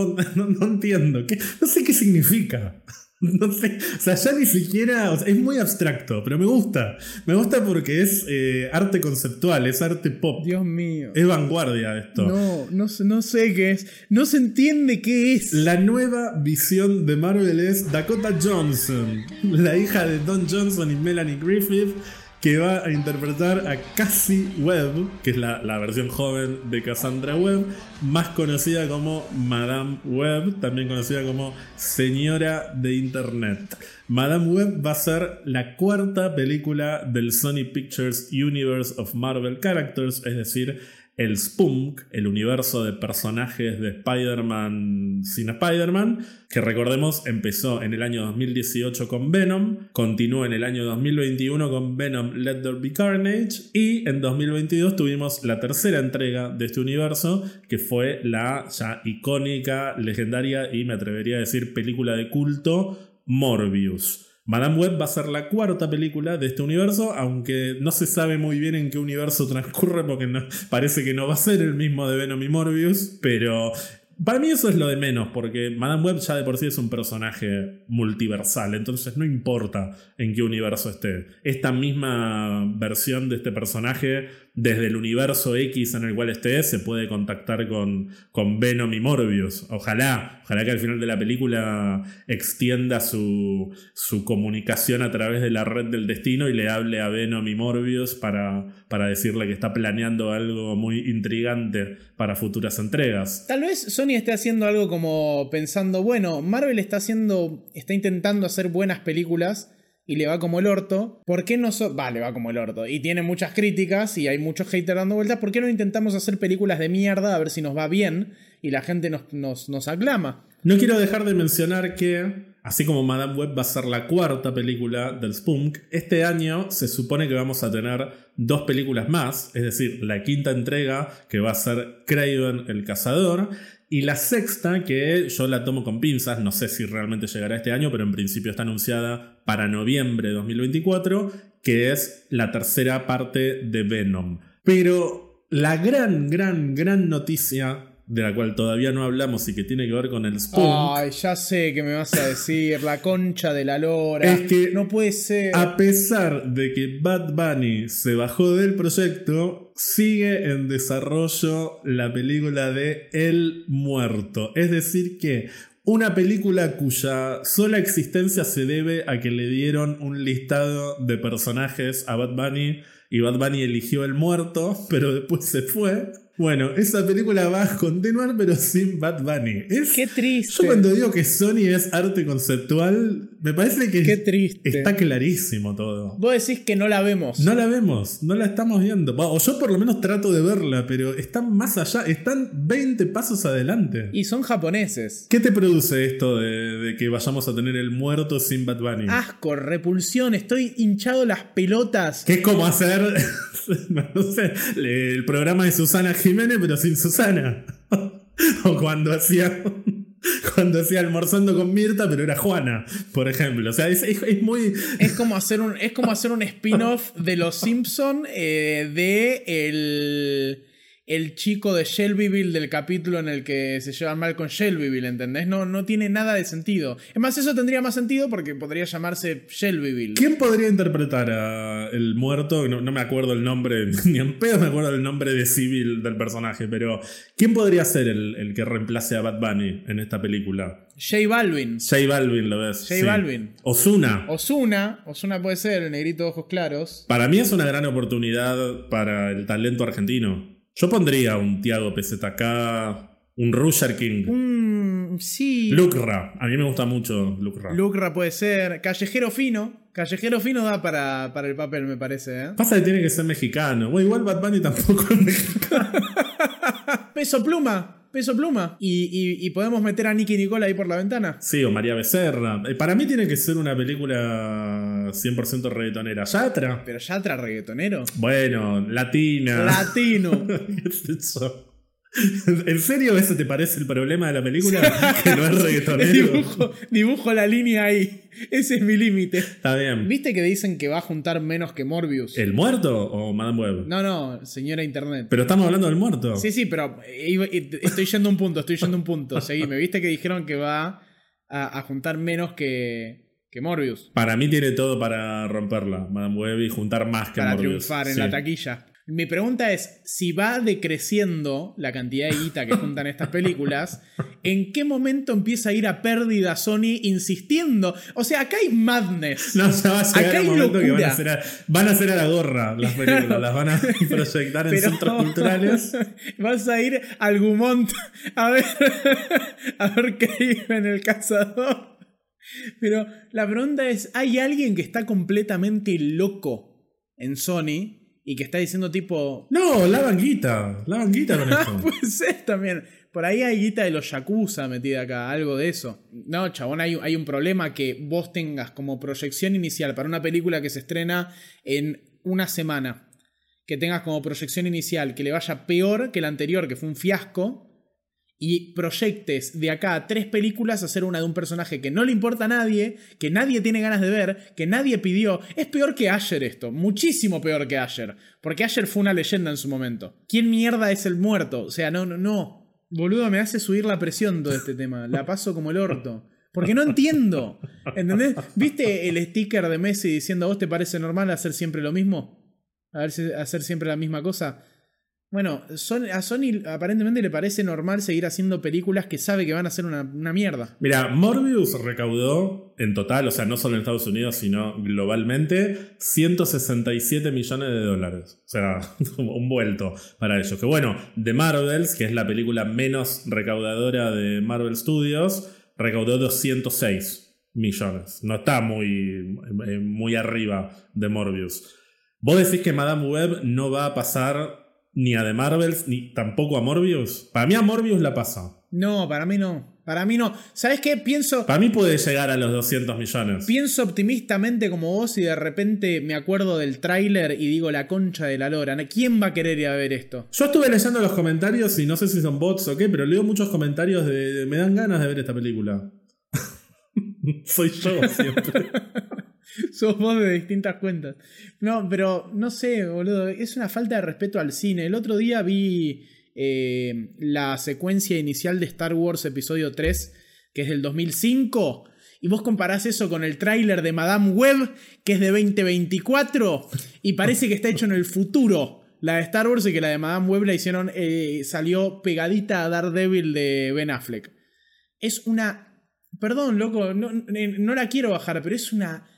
no, entiendo. ¿Qué? No sé qué significa. No sé, o sea, ya ni siquiera, es muy abstracto, pero me gusta. Me gusta porque es eh, arte conceptual, es arte pop. Dios mío. Es vanguardia esto. No, no, no sé qué es. No se entiende qué es. La nueva visión de Marvel es Dakota Johnson, la hija de Don Johnson y Melanie Griffith que va a interpretar a Cassie Webb, que es la, versión joven de Cassandra Webb, más conocida como Madame Webb, también conocida como Señora de Internet. Madame Webb va a ser la cuarta película del Sony Pictures Universe of Marvel Characters, es decir, el Spunk, el universo de personajes de Spider-Man sin Spider-Man, que recordemos empezó en el año 2018 con Venom, continuó en el año 2021 con Venom Let There Be Carnage y en 2022 tuvimos la tercera entrega de este universo, que fue la ya icónica, legendaria y me atrevería a decir película de culto Morbius. Madame Web va a ser la cuarta película de este universo, aunque no se sabe muy bien en qué universo transcurre porque parece que no va a ser el mismo de Venom y Morbius, pero para mí eso es lo de menos, porque Madame Web ya de por sí es un personaje multiversal, entonces no importa en qué universo esté. Esta misma versión de este personaje desde el universo X en el cual esté, se puede contactar con, con Venom y Morbius. Ojalá, ojalá que al final de la película extienda su, su comunicación a través de la red del destino y le hable a Venom y Morbius para, para decirle que está planeando algo muy intrigante para futuras entregas. Tal vez Sony esté haciendo algo como pensando, bueno, Marvel está haciendo, está intentando hacer buenas películas y le va como el orto, ¿por qué no... So va, le va como el orto. Y tiene muchas críticas y hay muchos haters dando vueltas. ¿Por qué no intentamos hacer películas de mierda a ver si nos va bien y la gente nos, nos, nos aclama? No quiero dejar de mencionar que así como Madame Web va a ser la cuarta película del Spunk, este año se supone que vamos a tener dos películas más, es decir, la quinta entrega que va a ser Craven el Cazador y la sexta, que yo la tomo con pinzas, no sé si realmente llegará este año, pero en principio está anunciada para noviembre de 2024, que es la tercera parte de Venom. Pero la gran, gran, gran noticia de la cual todavía no hablamos y que tiene que ver con el Spunk. Ay, ya sé que me vas a decir, la concha de la lora. Es que no puede ser. A pesar de que Bad Bunny se bajó del proyecto, sigue en desarrollo la película de El Muerto. Es decir que una película cuya sola existencia se debe a que le dieron un listado de personajes a Bad Bunny y Bad Bunny eligió El Muerto, pero después se fue. Bueno, esa película va a continuar, pero sin Bad Bunny. Es, Qué triste. Yo cuando digo que Sony es arte conceptual, me parece que Qué triste. está clarísimo todo. Vos decís que no la vemos. No la vemos, no la estamos viendo. O yo por lo menos trato de verla, pero están más allá, están 20 pasos adelante. Y son japoneses. ¿Qué te produce esto de, de que vayamos a tener el muerto sin Bad Bunny? Asco, repulsión, estoy hinchado las pelotas. Que es como hacer, no sé, el programa de Susana Pero sin Susana. o cuando hacía cuando hacía almorzando con Mirta, pero era Juana, por ejemplo. O sea, es, muy. Es como hacer un, un spin-off de Los Simpson eh, de el, el chico de Shelbyville del capítulo en el que se llevan mal con Shelbyville, ¿entendés? No, no tiene nada de sentido. Es más, eso tendría más sentido porque podría llamarse Shelbyville. ¿Quién podría interpretar a el muerto? No, no me acuerdo el nombre, ni en pedo me acuerdo el nombre de civil del personaje, pero ¿quién podría ser el, el que reemplace a Bad Bunny en esta película? J Balvin. J Balvin, ¿lo ves? J Balvin. Osuna. Osuna, Osuna puede ser, el negrito de ojos claros. Para mí es una gran oportunidad para el talento argentino. Yo pondría un Tiago PZK, un Rusher King, Un. Sí. Lucra. A mí me gusta mucho Lucra. Lucra puede ser. Callejero fino. Callejero fino da para, para el papel, me parece, ¿eh? Pasa que tiene que ser mexicano. Bueno, igual Bad Bunny tampoco es mexicano. Peso pluma. Peso pluma. Y, y- y podemos meter a Nicky Nicole ahí por la ventana. Sí, o María Becerra. Eh, Para mí tiene que ser una película 100% reggaetonera. Yatra. Pero ya tra reggaetonero. Bueno, latina. Latino. ¿Qué es eso? ¿En serio ese te parece el problema de la película? que no es reggaetonero. dibujo, dibujo la línea ahí. Ese es mi límite. Está bien. ¿Viste que dicen que va a juntar menos que Morbius? ¿El muerto o Madame Web? No, no, señora Internet. Pero estamos hablando del muerto. Sí, sí, pero estoy yendo a un punto, estoy yendo a un punto. Seguime. ¿Viste que dijeron que va a, a juntar menos que, que Morbius? Para mí tiene todo para romperla, Madame Web, y juntar más que para Morbius. triunfar en Sí. la taquilla. Mi pregunta es, si va decreciendo la cantidad de guita que juntan estas películas, ¿en qué momento empieza a ir a pérdida Sony insistiendo? O sea, acá hay madness. No, ya va a llegar Acá el hay momento que van a, locura. hacer a, van a hacer a la gorra las películas, las van a proyectar en Pero- centros culturales. Vas a ir al Gumont a ver, a ver qué vive en el cazador. Pero la pregunta es, ¿hay alguien que está completamente loco en Sony y que está diciendo tipo, No, la banquita, la banquita con esto. Puede ser también. Por ahí hay guita de los Yakuza metida acá, algo de eso. No, chabón, hay, hay un problema que vos tengas como proyección inicial para una película que se estrena en una semana. Que tengas como proyección inicial que le vaya peor que la anterior, que fue un fiasco. Y proyectes de acá a tres películas hacer una de un personaje que no le importa a nadie, que nadie tiene ganas de ver, que nadie pidió. Es peor que Asher esto, muchísimo peor que Asher. Porque Asher fue una leyenda en su momento. ¿Quién mierda es el muerto? O sea, no, no, no. Boludo, me hace subir la presión todo este tema. La paso como el orto. Porque no entiendo. ¿Entendés? ¿Viste el sticker de Messi diciendo a vos te parece normal hacer siempre lo mismo? A ver si- hacer siempre la misma cosa. Bueno, a Sony aparentemente le parece normal seguir haciendo películas que sabe que van a ser una, una mierda. Mira, Morbius recaudó en total, o sea, no solo en Estados Unidos, sino globalmente, 167 millones de dólares. O sea, un vuelto para ellos. Que bueno, The Marvels, que es la película menos recaudadora de Marvel Studios, recaudó 206 millones. No está muy, eh, muy arriba de Morbius. ¿Vos decís que Madame Web no va a pasar ni a The Marvels ni tampoco a Morbius? Para mí a Morbius la pasa. No, para mí no. Para mí no. ¿Sabes qué? Pienso. Para mí puede llegar a los 200 millones. Pienso optimistamente como vos y de repente me acuerdo del tráiler y digo la concha de la lora. ¿Quién va a querer ir a ver esto? Yo estuve leyendo los comentarios y no sé si son bots o qué, pero leo muchos comentarios de, me dan ganas de ver esta película. Soy yo siempre. Sos vos de distintas cuentas. No, pero no sé, boludo. Es una falta de respeto al cine. El otro día vi eh, la secuencia inicial de Star Wars Episodio 3, que es del 2005. Y vos comparás eso con el tráiler de Madame Web, que es de 2024, y parece que está hecho en el futuro. La de Star Wars y que la de Madame Web la hicieron, eh, salió pegadita a Daredevil de Ben Affleck. Es una... Perdón, loco, no, no la quiero bajar, pero es una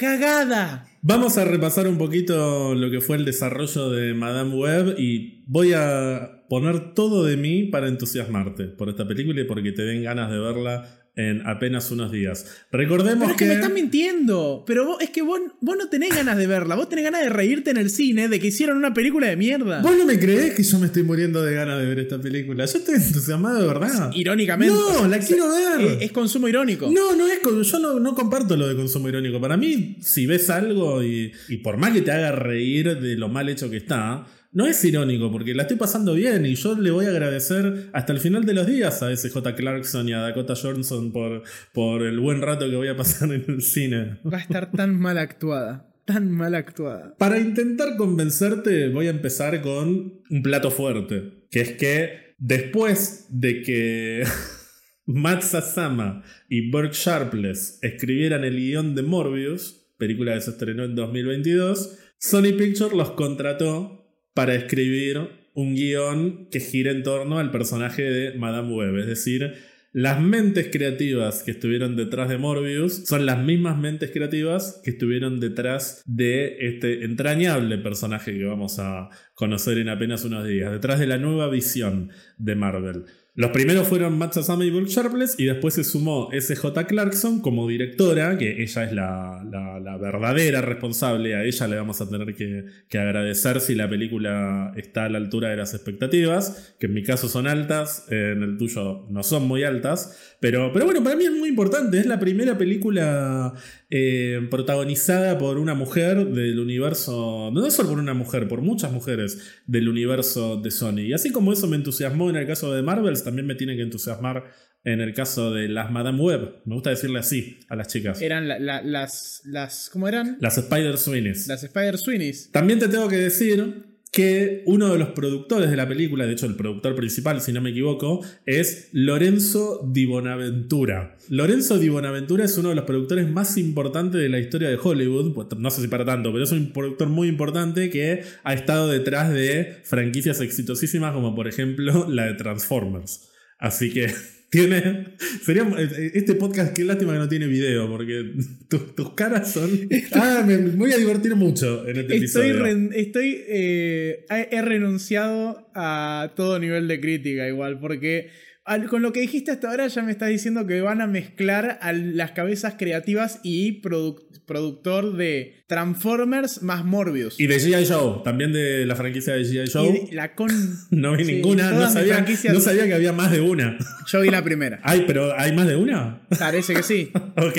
cagada. Vamos a repasar un poquito lo que fue el desarrollo de Madame Web y voy a poner todo de mí para entusiasmarte por esta película y porque te den ganas de verla en apenas unos días. Recordemos pero es que, me están mintiendo. Pero es que vos, no tenés ganas de verla. Vos tenés ganas de reírte en el cine de que hicieron una película de mierda. Vos no me creés que yo me estoy muriendo de ganas de ver esta película. Yo estoy entusiasmado de verdad. Irónicamente. No, la quiero ver. Es, consumo irónico. No, no es. Yo no, no, comparto lo de consumo irónico. Para mí, si ves algo y, y por más que te haga reír de lo mal hecho que está no es irónico, porque la estoy pasando bien y yo le voy a agradecer hasta el final de los días a ese J. Clarkson y a Dakota Johnson por, por el buen rato que voy a pasar en el cine. Va a estar tan mal actuada. Tan mal actuada. Para intentar convencerte, voy a empezar con un plato fuerte. Que es que después de que Matt Sasama y Burt Sharpless escribieran el guion de Morbius, película que se estrenó en 2022, Sony Pictures los contrató para escribir un guion que gira en torno al personaje de Madame Web. Es decir, las mentes creativas que estuvieron detrás de Morbius son las mismas mentes creativas que estuvieron detrás de este entrañable personaje que vamos a conocer en apenas unos días, detrás de la nueva visión de Marvel. Los primeros fueron Matt y Brooke Sharpless y después se sumó S.J. Clarkson como directora, que ella es la, verdadera responsable, a ella le vamos a tener que, que, agradecer si la película está a la altura de las expectativas, que en mi caso son altas, en el tuyo no son muy altas, pero, pero bueno, para mí es muy importante, es la primera película eh, protagonizada por una mujer del universo, no solo por una mujer, por muchas mujeres del universo de Sony. Y así como eso me entusiasmó en el caso de Marvels, también me tiene que entusiasmar en el caso de las Madame Web. Me gusta decirle así a las chicas. Eran las, las. ¿Cómo eran? Las Spider Sweeneys. Las Spider Sweeneys. También te tengo que decir que uno de los productores de la película, de hecho el productor principal, si no me equivoco, es Lorenzo Di Bonaventura. Lorenzo Di Bonaventura es uno de los productores más importantes de la historia de Hollywood, pues, no sé si para tanto, pero es un productor muy importante que ha estado detrás de franquicias exitosísimas como por ejemplo la de Transformers. Así que tiene. Sería. Este podcast, qué lástima que no tiene video, porque tus caras son. Ah, me, voy a divertir mucho en este estoy episodio. estoy. Eh, he renunciado a todo nivel de crítica, igual, porque con lo que dijiste hasta ahora ya me estás diciendo que van a mezclar a las cabezas creativas y productor de Transformers más Morbius. Y de G.I. Joe, también de la franquicia de G.I. Joe. la con... no vi ninguna, no sabía, no sabía que había más de una. Yo vi la primera. Ay, pero ¿hay más de una? Parece que sí. ok.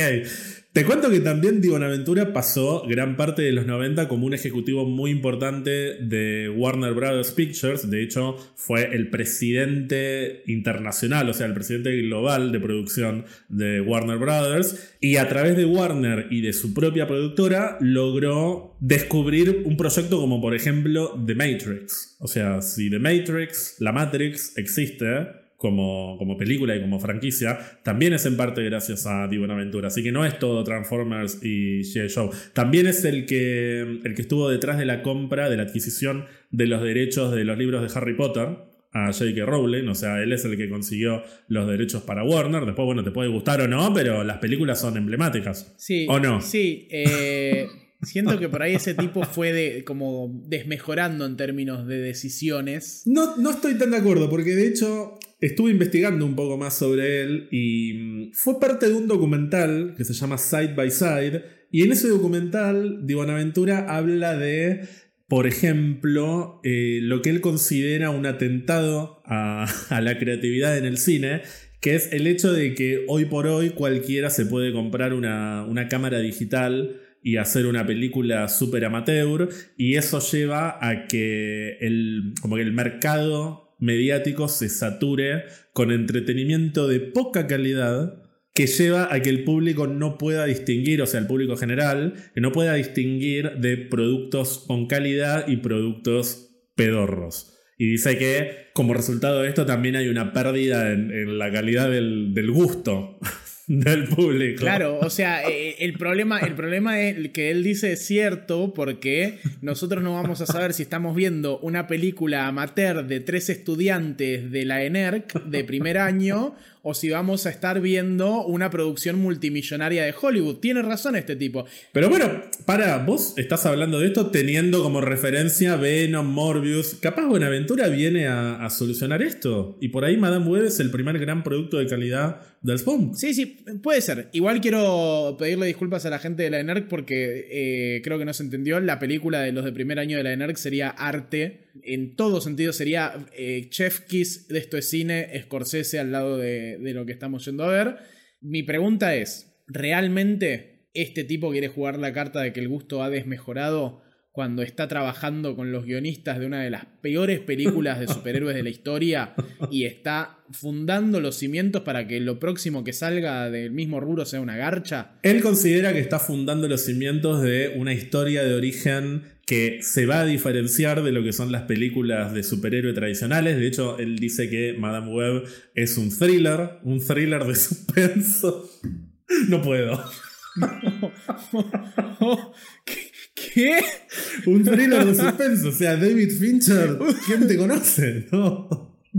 Te cuento que también Di Bonaventura pasó gran parte de los 90 como un ejecutivo muy importante de Warner Brothers Pictures. De hecho, fue el presidente internacional, o sea, el presidente global de producción de Warner Brothers. Y a través de Warner y de su propia productora, logró descubrir un proyecto como, por ejemplo, The Matrix. O sea, si The Matrix, la Matrix, existe como, como película y como franquicia, también es en parte gracias a Di Bonaventura. Así que no es todo Transformers y G.I. Show. También es el que, el que estuvo detrás de la compra, de la adquisición de los derechos de los libros de Harry Potter a J.K. Rowling, o sea, él es el que consiguió los derechos para Warner. Después, bueno, te puede gustar o no, pero las películas son emblemáticas. Sí. ¿O no? Sí. Eh, siento que por ahí ese tipo fue como desmejorando en términos de decisiones. No, no estoy tan de acuerdo, porque de hecho Estuve investigando un poco más sobre él y mm, fue parte de un documental que se llama Side by Side. Y en ese documental, Di Bonaventura habla de por ejemplo, eh, lo que él considera un atentado a, la creatividad en el cine, que es el hecho de que hoy por hoy cualquiera se puede comprar una, una cámara digital y hacer una película súper amateur, y eso lleva a que el, como que el mercado mediático se sature con entretenimiento de poca calidad que lleva a que el público no pueda distinguir, o sea, el público general, que no pueda distinguir de productos con calidad y productos pedorros. Y dice que como resultado de esto también hay una pérdida en, la calidad del, del gusto del público. Claro, o sea, eh, eh, el problema, el problema es que él dice es cierto porque nosotros no vamos a saber si estamos viendo una película amateur de tres estudiantes de la ENERC de primer año o si vamos a estar viendo una producción multimillonaria de Hollywood. Tiene razón este tipo. Pero bueno, para, vos estás hablando de esto teniendo como referencia Venom, Morbius. Capaz Buenaventura viene a, solucionar esto. Y por ahí Madame Web es el primer gran producto de calidad del Spawn. Sí, sí, puede ser. Igual quiero pedirle disculpas a la gente de la ENERC porque eh, creo que no se entendió. La película de los de primer año de la ENERC sería arte en todo sentido sería eh, Chef Kiss de esto es cine, Scorsese al lado de, de lo que estamos yendo a ver. Mi pregunta es, ¿realmente este tipo quiere jugar la carta de que el gusto ha desmejorado cuando está trabajando con los guionistas de una de las peores películas de superhéroes de la historia y está fundando los cimientos para que lo próximo que salga del mismo rubro sea una garcha? Él considera que está fundando los cimientos de una historia de origen que se va a diferenciar de lo que son las películas de superhéroe tradicionales. De hecho, él dice que Madame Web es un thriller, un thriller de suspenso. No puedo. ¿Qué? Un thriller de suspenso. O sea, David Fincher, ¿quién te conoce? No.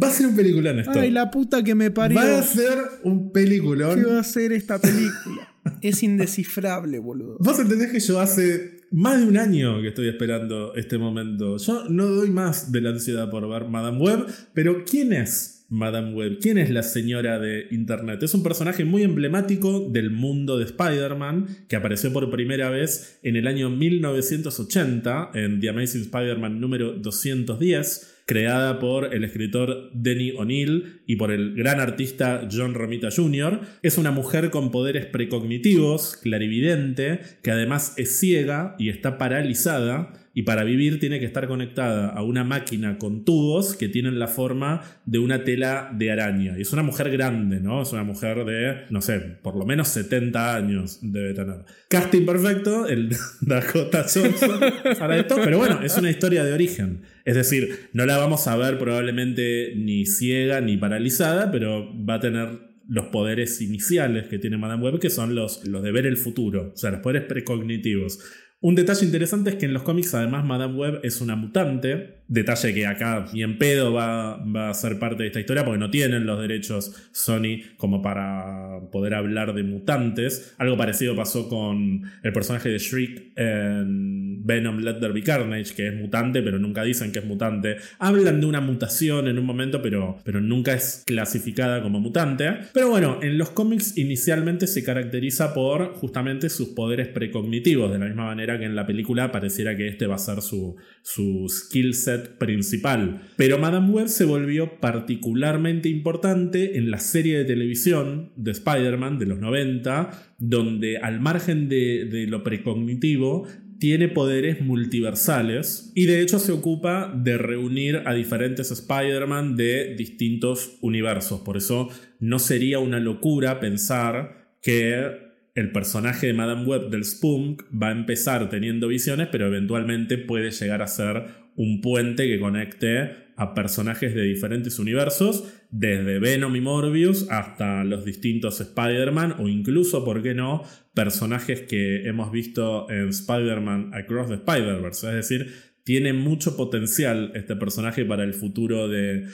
Va a ser un peliculón esto. Ay, la puta que me parió. Va a ser un peliculón. ¿Qué va a ser esta película? es indescifrable, boludo. Vos entendés que yo hace más de un año que estoy esperando este momento. Yo no doy más de la ansiedad por ver Madame Web, pero ¿quién es Madame Web. ¿Quién es la señora de Internet? Es un personaje muy emblemático del mundo de Spider-Man que apareció por primera vez en el año 1980 en The Amazing Spider-Man número 210 creada por el escritor Denny O'Neill y por el gran artista John Romita Jr. Es una mujer con poderes precognitivos, clarividente, que además es ciega y está paralizada y para vivir tiene que estar conectada a una máquina con tubos que tienen la forma de una tela de araña. Y es una mujer grande, ¿no? Es una mujer de, no sé, por lo menos 70 años debe tener. Casting perfecto, el Dakota Johnson para esto, pero bueno, es una historia de origen. Es decir, no la vamos a ver probablemente ni ciega ni paralizada, pero va a tener los poderes iniciales que tiene Madame Web, que son los, los de ver el futuro, o sea, los poderes precognitivos. Un detalle interesante es que en los cómics además Madame Web es una mutante, detalle que acá bien pedo va, va, a ser parte de esta historia porque no tienen los derechos Sony como para poder hablar de mutantes. Algo parecido pasó con el personaje de Shriek en Venom Let There Be Carnage, que es mutante pero nunca dicen que es mutante. Hablan de una mutación en un momento pero, pero nunca es clasificada como mutante. Pero bueno, en los cómics inicialmente se caracteriza por justamente sus poderes precognitivos, de la misma manera que en la película pareciera que este va a ser su, su skill set principal. Pero Madame Web se volvió particularmente importante en la serie de televisión de Spider-Man de los 90, donde al margen de, de lo precognitivo, tiene poderes multiversales y de hecho se ocupa de reunir a diferentes Spider-Man de distintos universos. Por eso no sería una locura pensar que el personaje de Madame Web del Spunk va a empezar teniendo visiones, pero eventualmente puede llegar a ser un puente que conecte a personajes de diferentes universos, desde Venom y Morbius hasta los distintos Spider-Man o incluso, ¿por qué no?, personajes que hemos visto en Spider-Man Across the Spider-Verse. Es decir, tiene mucho potencial este personaje para el futuro de,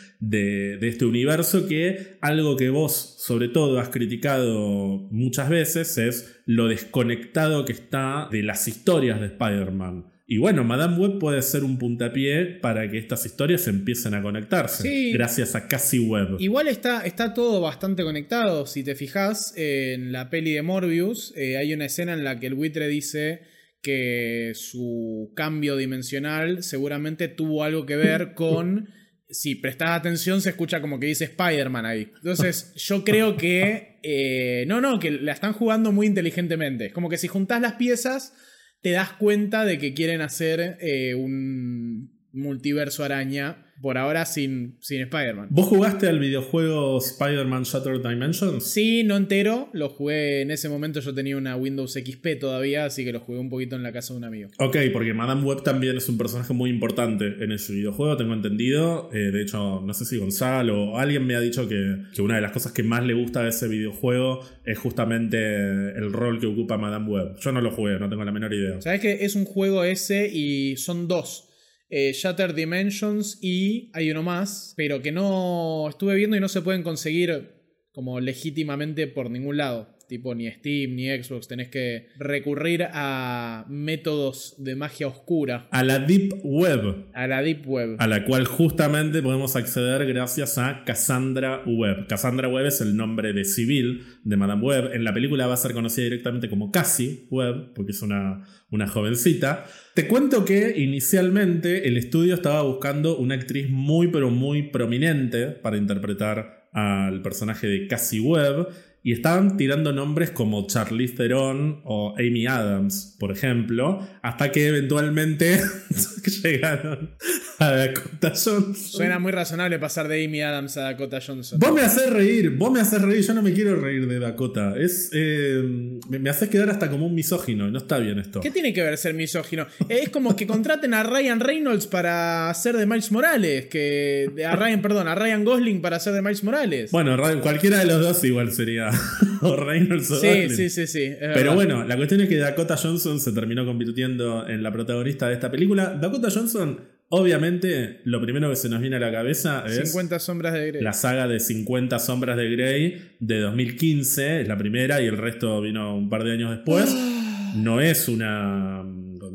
este universo, que algo que vos sobre todo has criticado muchas veces es lo desconectado que está de las historias de Spider-Man. Y bueno, Madame Web puede ser un puntapié para que estas historias empiecen a conectarse. Gracias a Cassie Web. Igual está, está todo bastante conectado. Si te fijas, en la peli de Morbius eh, hay una escena en la que el buitre dice que su cambio dimensional seguramente tuvo algo que ver con si prestas atención, se escucha como que dice Spider-Man ahí. Entonces, yo creo que. eh, no, no, que la están jugando muy inteligentemente. Es como que si juntás las piezas, te das cuenta de que quieren hacer eh, un multiverso araña. Por ahora sin, sin Spider-Man. ¿Vos jugaste al videojuego Spider-Man Shattered Dimensions? Sí, no entero. Lo jugué en ese momento. Yo tenía una Windows XP todavía, así que lo jugué un poquito en la casa de un amigo. Ok, porque Madame Web también es un personaje muy importante en ese videojuego, tengo entendido. Eh, de hecho, no sé si Gonzalo o alguien me ha dicho que, que una de las cosas que más le gusta de ese videojuego es justamente el rol que ocupa Madame Web. Yo no lo jugué, no tengo la menor idea. Sabes que es un juego ese y son dos. Eh, Shattered Dimensions y hay uno más, pero que no estuve viendo y no se pueden conseguir como legítimamente por ningún lado. Tipo ni Steam ni Xbox. Tenés que recurrir a métodos de magia oscura. A la Deep Web, A la Deep Web. a la cual justamente podemos acceder gracias a Cassandra Web. Cassandra Web es el nombre de civil de Madame Web. En la película va a ser conocida directamente como Cassie Web, porque es una, una jovencita. Te cuento que inicialmente el estudio estaba buscando una actriz muy pero muy prominente para interpretar al personaje de Cassie Webb y estaban tirando nombres como Charlize Theron o Amy Adams, por ejemplo, hasta que eventualmente llegaron a Dakota Johnson. Suena muy razonable pasar de Amy Adams a Dakota Johnson. Vos me haces reír, vos me haces reír, yo no me quiero reír de Dakota. Es, eh, me, me haces quedar hasta como un misógino, no está bien esto. ¿Qué tiene que ver ser misógino? Es como que contraten a Ryan Reynolds para hacer de Miles Morales, que a Ryan, perdón, a Ryan Gosling para hacer de Miles Morales. Bueno, Ra- cualquiera de los dos igual sería. o Reynolds o sí, Gosling. sí, sí, sí. Pero verdad. bueno, la cuestión es que Dakota Johnson se terminó convirtiendo en la protagonista de esta película. Dakota Johnson, obviamente, lo primero que se nos viene a la cabeza es 50 sombras de Grey. la saga de 50 sombras de Grey de 2015, es la primera y el resto vino un par de años después. No es una...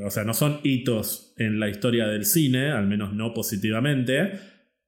O sea, no son hitos en la historia del cine, al menos no positivamente,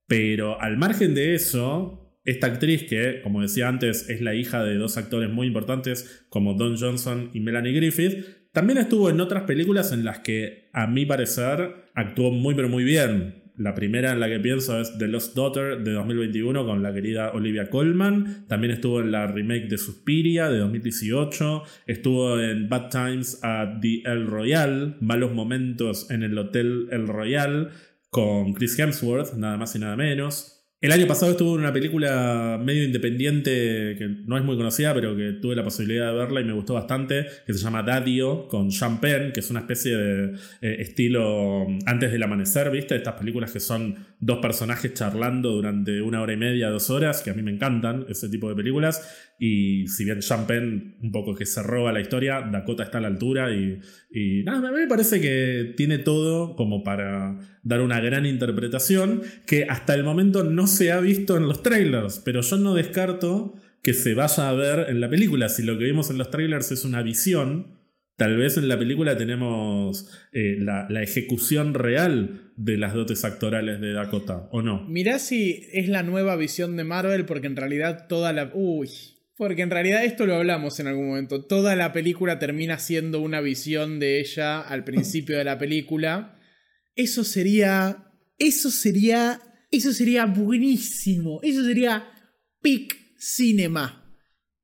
pero al margen de eso, esta actriz que, como decía antes, es la hija de dos actores muy importantes como Don Johnson y Melanie Griffith, también estuvo en otras películas en las que, a mi parecer, actuó muy pero muy bien. La primera en la que pienso es The Lost Daughter de 2021 con la querida Olivia Colman. También estuvo en la remake de Suspiria de 2018. Estuvo en Bad Times at the El Royal, Malos Momentos en el Hotel El Royal con Chris Hemsworth, nada más y nada menos. El año pasado estuvo en una película medio independiente que no es muy conocida, pero que tuve la posibilidad de verla y me gustó bastante, que se llama Dadio con Sean Penn, que es una especie de eh, estilo mm, antes del amanecer, ¿viste? Estas películas que son dos personajes charlando durante una hora y media, dos horas, que a mí me encantan ese tipo de películas. Y si bien Sean Penn un poco que se roba la historia, Dakota está a la altura y, y nada, a mí me parece que tiene todo como para dar una gran interpretación que hasta el momento no se ha visto en los trailers, pero yo no descarto que se vaya a ver en la película. Si lo que vimos en los trailers es una visión, tal vez en la película tenemos eh, la, la ejecución real de las dotes actorales de Dakota, ¿o no? Mirá si es la nueva visión de Marvel, porque en realidad toda la. Uy. Porque en realidad esto lo hablamos en algún momento. Toda la película termina siendo una visión de ella al principio de la película. Eso sería. Eso sería. Eso sería buenísimo. Eso sería peak cinema.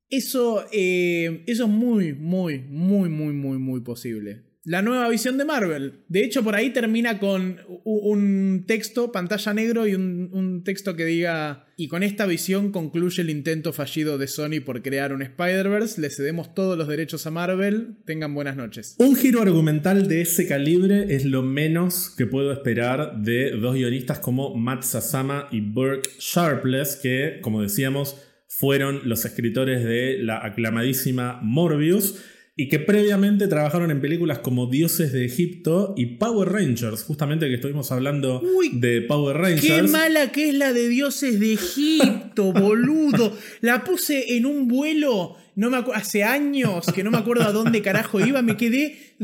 Eso, eh, eso es muy, muy, muy, muy, muy, muy posible. La nueva visión de Marvel. De hecho, por ahí termina con un texto, pantalla negro y un, un texto que diga, y con esta visión concluye el intento fallido de Sony por crear un Spider-Verse, le cedemos todos los derechos a Marvel, tengan buenas noches. Un giro argumental de ese calibre es lo menos que puedo esperar de dos guionistas como Matt Sasama y Burke Sharpless, que, como decíamos, fueron los escritores de la aclamadísima Morbius y que previamente trabajaron en películas como Dioses de Egipto y Power Rangers, justamente que estuvimos hablando Uy, de Power Rangers. ¡Qué mala que es la de dioses de Egipto, boludo! La puse en un vuelo, no me hace años que no me acuerdo a dónde carajo iba, me quedé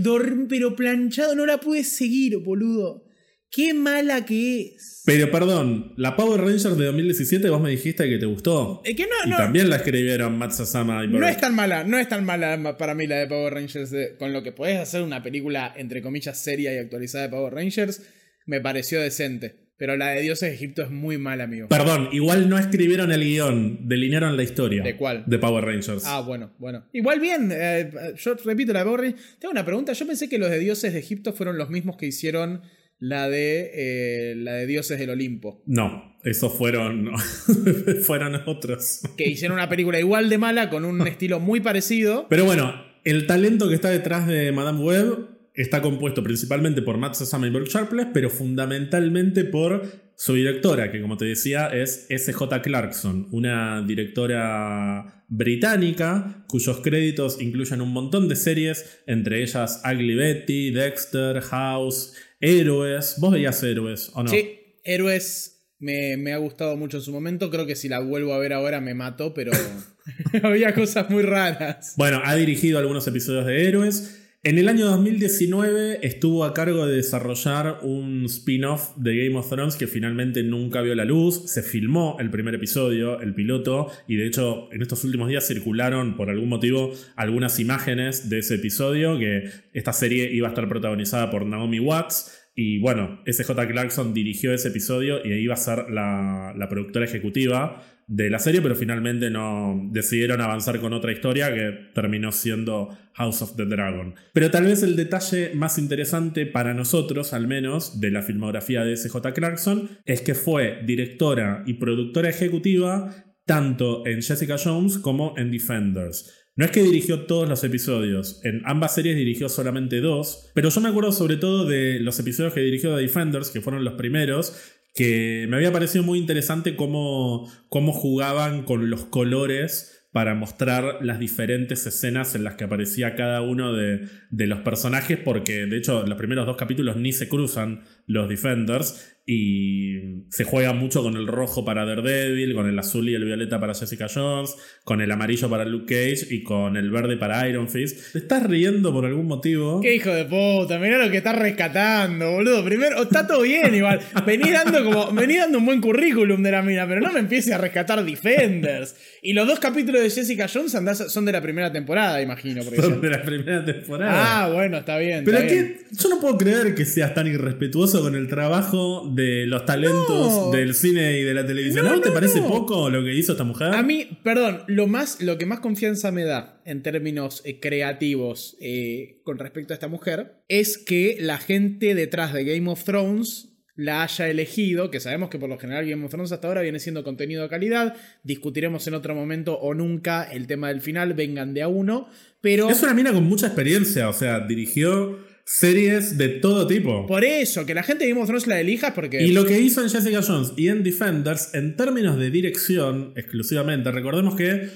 pero planchado, no la pude seguir, boludo. Qué mala que es. Pero perdón, la Power Rangers de 2017 vos me dijiste que te gustó. Es que no, y no, también la escribieron Matt Sasama y no es tan mala, no es tan mala para mí la de Power Rangers. de- con lo que podés hacer una película, entre comillas, seria y actualizada de Power Rangers, me pareció decente. Pero la de Dioses de Egipto es muy mala, amigo. Perdón, igual no escribieron el guion, delinearon la historia. ¿De cuál? De Power Rangers. Ah, bueno, bueno. Igual bien, eh, yo repito la de Power Rangers. Tengo una pregunta. Yo pensé que los de Dioses de Egipto fueron los mismos que hicieron la de, eh, la de Dioses del Olimpo. No, esos fueron. fueron otros. Que hicieron una película igual de mala, con un estilo muy parecido. Pero bueno, el talento que está detrás de Madame Web está compuesto principalmente por Matt Sasama y Burke Sharpless, pero fundamentalmente por su directora, que como te decía es S.J. Clarkson, una directora británica cuyos créditos incluyen un montón de series, entre ellas Ugly Betty, Dexter, House, Héroes. ¿Vos veías Héroes o no? Sí, Héroes me, me ha gustado mucho en su momento. Creo que si la vuelvo a ver ahora me mato, pero había cosas muy raras. Bueno, ha dirigido algunos episodios de Héroes. En el año 2019 estuvo a cargo de desarrollar un spin-off de Game of Thrones que finalmente nunca vio la luz. Se filmó el primer episodio, el piloto, y de hecho en estos últimos días circularon por algún motivo algunas imágenes de ese episodio, que esta serie iba a estar protagonizada por Naomi Watts. Y bueno, SJ Clarkson dirigió ese episodio y iba a ser la, la productora ejecutiva de la serie, pero finalmente no decidieron avanzar con otra historia que terminó siendo House of the Dragon. Pero tal vez el detalle más interesante para nosotros, al menos, de la filmografía de SJ Clarkson, es que fue directora y productora ejecutiva tanto en Jessica Jones como en Defenders. No es que dirigió todos los episodios, en ambas series dirigió solamente dos, pero yo me acuerdo sobre todo de los episodios que dirigió de Defenders, que fueron los primeros, que me había parecido muy interesante cómo, cómo jugaban con los colores para mostrar las diferentes escenas en las que aparecía cada uno de, de los personajes, porque de hecho los primeros dos capítulos ni se cruzan los Defenders y se juega mucho con el rojo para Daredevil, con el azul y el violeta para Jessica Jones, con el amarillo para Luke Cage y con el verde para Iron Fist. ¿Te estás riendo por algún motivo? Qué hijo de puta, mirá lo que estás rescatando, boludo. Primero, está todo bien igual. Vení dando como. Vení dando un buen currículum de la mina, pero no me empieces a rescatar Defenders. Y los dos capítulos de Jessica Jones andás- son de la primera temporada, imagino. Son ya- de la primera temporada. Ah, bueno, está bien. Pero está bien. que yo no puedo creer que seas tan irrespetuoso con el trabajo de los talentos No. del cine y de la televisión. No, ¿A vos te parece poco lo que hizo esta mujer? A mí, perdón, lo, más, lo que más confianza me da en términos eh, creativos eh, con respecto a esta mujer es que la gente detrás de Game of Thrones la haya elegido, que sabemos que por lo general Game of Thrones hasta ahora viene siendo contenido de calidad, discutiremos en otro momento o nunca el tema del final, vengan de a uno, pero Es una mina con mucha experiencia, o sea, dirigió series de todo tipo. por eso, que la gente de Game of Thrones la elija porque... Y lo que hizo en Jessica Jones y en Defenders, en términos de dirección exclusivamente, recordemos que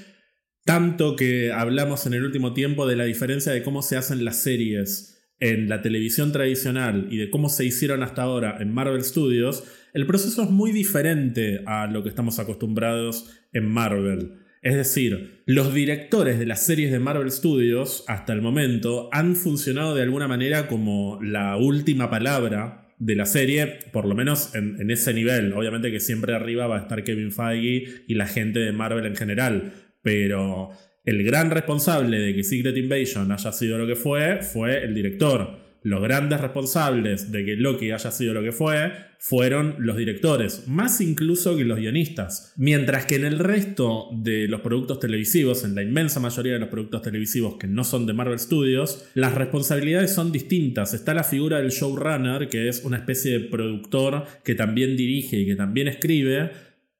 tanto que hablamos en el último tiempo de la diferencia de cómo se hacen las series en la televisión tradicional y de cómo se hicieron hasta ahora en Marvel Studios, el proceso es muy diferente a lo que estamos acostumbrados en Marvel. Es decir, los directores de las series de Marvel Studios hasta el momento han funcionado de alguna manera como la última palabra de la serie, por lo menos en, ese nivel. Obviamente que siempre arriba va a estar Kevin Feige y la gente de Marvel en general, pero el gran responsable de que Secret Invasion haya sido lo que fue fue el director. Los grandes responsables de que Loki haya sido lo que fue fueron los directores, más incluso que los guionistas. Mientras que en el resto de los productos televisivos, en la inmensa mayoría de los productos televisivos que no son de Marvel Studios, las responsabilidades son distintas. Está la figura del showrunner, que es una especie de productor que también dirige y que también escribe,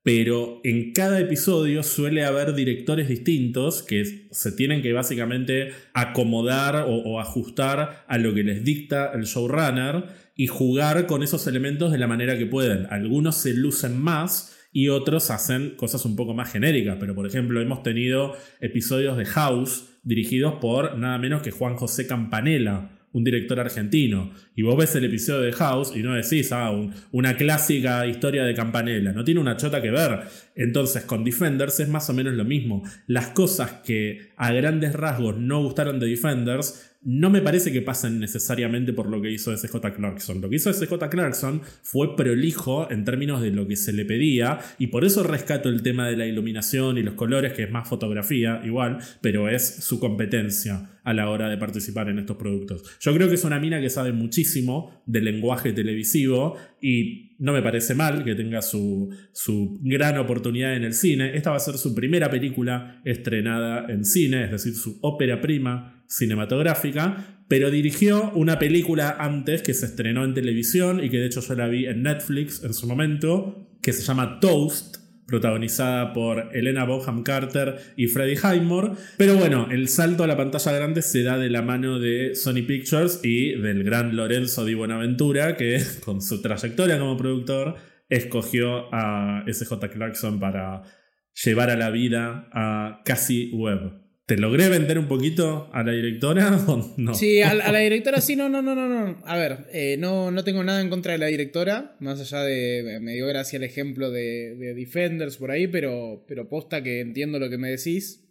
pero en cada episodio suele haber directores distintos que se tienen que básicamente acomodar o, ajustar a lo que les dicta el showrunner y jugar con esos elementos de la manera que pueden. Algunos se lucen más y otros hacen cosas un poco más genéricas, pero por ejemplo hemos tenido episodios de House dirigidos por nada menos que Juan José Campanella un director argentino. Y vos ves el episodio de House y no decís, ah, un, una clásica historia de Campanella. No tiene una chota que ver. Entonces, con Defenders es más o menos lo mismo. Las cosas que a grandes rasgos no gustaron de Defenders no me parece que pasen necesariamente por lo que hizo SJ Clarkson. Lo que hizo SJ Clarkson fue prolijo en términos de lo que se le pedía y por eso rescato el tema de la iluminación y los colores, que es más fotografía igual, pero es su competencia a la hora de participar en estos productos. Yo creo que es una mina que sabe muchísimo del lenguaje televisivo y no me parece mal que tenga su, su gran oportunidad en el cine. Esta va a ser su primera película estrenada en cine, es decir, su ópera prima cinematográfica, pero dirigió una película antes que se estrenó en televisión y que de hecho yo la vi en Netflix en su momento, que se llama Toast, protagonizada por Elena Bonham Carter y Freddie Highmore. Pero bueno, el salto a la pantalla grande se da de la mano de Sony Pictures y del gran Lorenzo Di Buenaventura, que con su trayectoria como productor escogió a SJ Clarkson para llevar a la vida a Cassie Webb. ¿Te logré vender un poquito a la directora o no? Sí, a, la directora sí, no, no, no, no, no. A ver, eh, no, no tengo nada en contra de la directora, más allá de, me dio gracia el ejemplo de, Defenders por ahí, pero, pero posta que entiendo lo que me decís.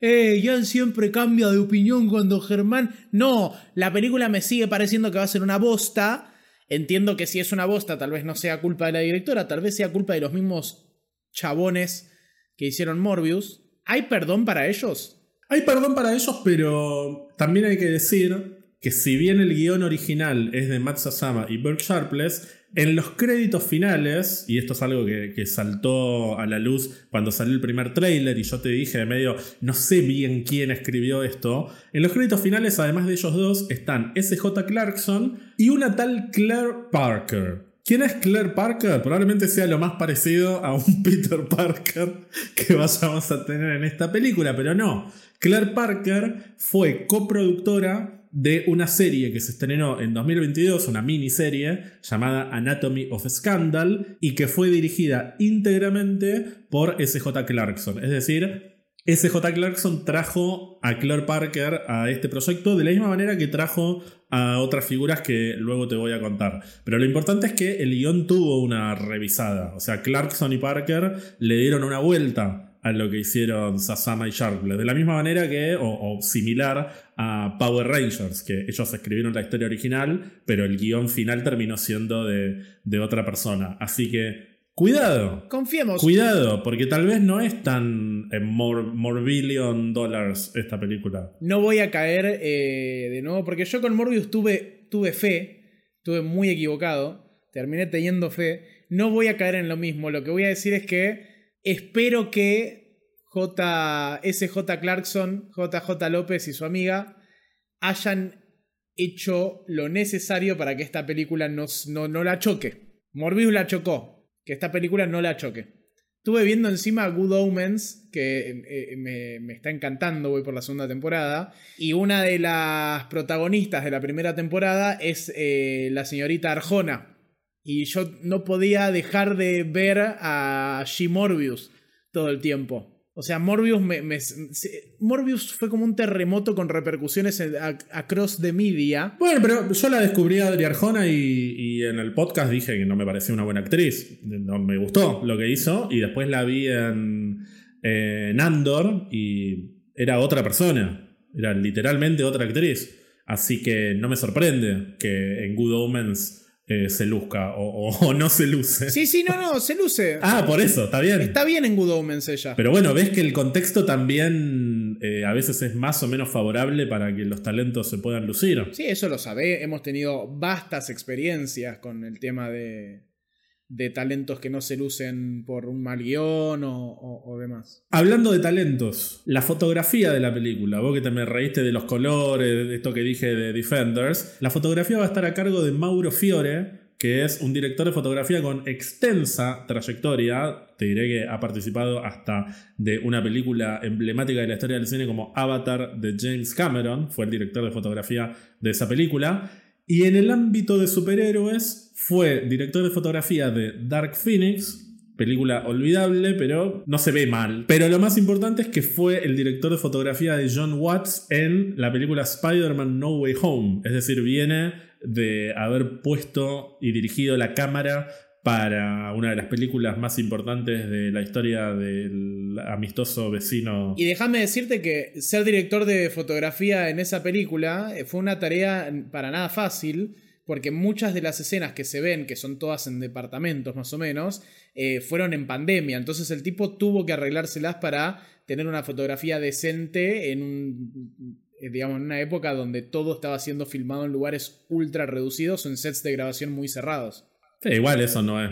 Eh, Jan siempre cambia de opinión cuando Germán... No, la película me sigue pareciendo que va a ser una bosta. Entiendo que si es una bosta tal vez no sea culpa de la directora, tal vez sea culpa de los mismos chabones que hicieron Morbius. ¿Hay perdón para ellos? Hay perdón para ellos, pero también hay que decir que si bien el guion original es de Matt Sasama y Burke Sharpless, en los créditos finales, y esto es algo que, saltó a la luz cuando salió el primer tráiler y yo te dije de medio, no sé bien quién escribió esto, en los créditos finales, además de ellos dos, están SJ Clarkson y una tal Claire Parker. ¿Quién es Claire Parker? Probablemente sea lo más parecido a un Peter Parker que vayamos a tener en esta película, pero no. Claire Parker fue coproductora de una serie que se estrenó en 2022, una miniserie llamada Anatomy of Scandal, y que fue dirigida íntegramente por SJ Clarkson. Es decir, SJ Clarkson trajo a Claire Parker a este proyecto de la misma manera que trajo a otras figuras que luego te voy a contar. Pero lo importante es que el guion tuvo una revisada. O sea, Clarkson y Parker le dieron una vuelta a lo que hicieron Sasama y Sharpless. De la misma manera que, o, similar a Power Rangers, que ellos escribieron la historia original, pero el guion final terminó siendo de, otra persona. Así que, cuidado. Confiemos. Cuidado, porque tal vez no es tan en more, billion dollars esta película. No voy a caer eh, de nuevo, porque yo con Morbius tuve, tuve fe, estuve muy equivocado, terminé teniendo fe. No voy a caer en lo mismo. Lo que voy a decir es que Espero que J, SJ Clarkson, JJ López y su amiga hayan hecho lo necesario para que esta película no, no, la choque. Morbius la chocó, que esta película no la choque. Estuve viendo encima Good Omens, que eh, me, está encantando, voy por la segunda temporada. Y una de las protagonistas de la primera temporada es eh, la señorita Arjona, y yo no podía dejar de ver a G. Morbius todo el tiempo. O sea, Morbius, me, Morbius fue como un terremoto con repercusiones across the media. Bueno, pero yo la descubrí a Adri Arjona y, en el podcast dije que no me parecía una buena actriz. No me gustó lo que hizo. Y después la vi en, en Andor y era otra persona. Era literalmente otra actriz. Así que no me sorprende que en Good Omens eh, se luzca o, no se luce. Sí, sí, no, no, se luce. ah, por eso, está bien. Está bien en Good Omens ella. Pero bueno, ves que el contexto también eh, a veces es más o menos favorable para que los talentos se puedan lucir. Sí, eso lo sabe. Hemos tenido vastas experiencias con el tema de, de talentos que no se lucen por un mal guion o, demás. Hablando de talentos, la fotografía de la película, vos que te me reíste de los colores, de esto que dije de Defenders, la fotografía va a estar a cargo de Mauro Fiore, que es un director de fotografía con extensa trayectoria. Te diré que ha participado hasta de una película emblemática de la historia del cine como Avatar de James Cameron, fue el director de fotografía de esa película. Y en el ámbito de superhéroes, fue director de fotografía de Dark Phoenix, película olvidable, pero no se ve mal. Pero lo más importante es que fue el director de fotografía de John Watts en la película Spider-Man No Way Home. Es decir, viene de haber puesto y dirigido la cámara para una de las películas más importantes de la historia del amistoso vecino. Y déjame decirte que ser director de fotografía en esa película eh, fue una tarea para nada fácil, porque muchas de las escenas que se ven, que son todas en departamentos más o menos, eh, fueron en pandemia. Entonces el tipo tuvo que arreglárselas para tener una fotografía decente en un eh, digamos, en una época donde todo estaba siendo filmado en lugares ultra reducidos o en sets de grabación muy cerrados igual eso no es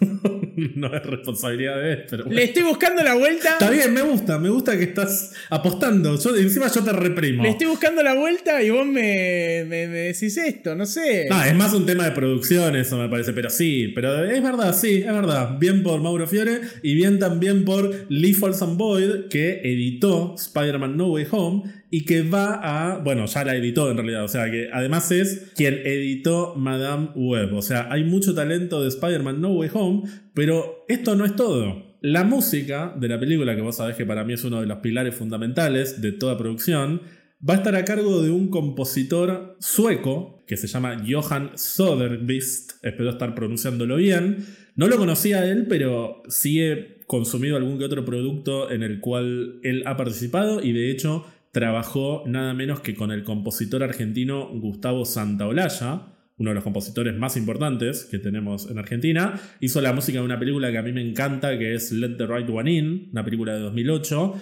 no es responsabilidad de él, pero Le estoy buscando la vuelta. Está bien, me gusta, me gusta que estás apostando. Yo, encima yo te reprimo. Le estoy buscando la vuelta y vos me, me, decís esto, no sé. No, es más un tema de producción eso me parece, pero sí, pero es verdad, sí, es verdad. Bien por Mauro Fiore y bien también por Lee Folsom Boyd, que editó Spider-Man No Way Home y que va a, bueno, ya la editó en realidad, o sea que además es quien editó Madame Web, o sea, hay mucho talento de Spider-Man No Way Home, pero esto no es todo. La música de la película, que vos sabés que para mí es uno de los pilares fundamentales de toda producción, va a estar a cargo de un compositor sueco que se llama Johan Soderqvist, espero estar pronunciándolo bien. No lo conocía él, pero sí he consumido algún que otro producto en el cual él ha participado y de hecho trabajó nada menos que con el compositor argentino Gustavo Santaolalla, uno de los compositores más importantes que tenemos en Argentina. Hizo la música de una película que a mí me encanta, que es Let the Right One In, una película de 2008.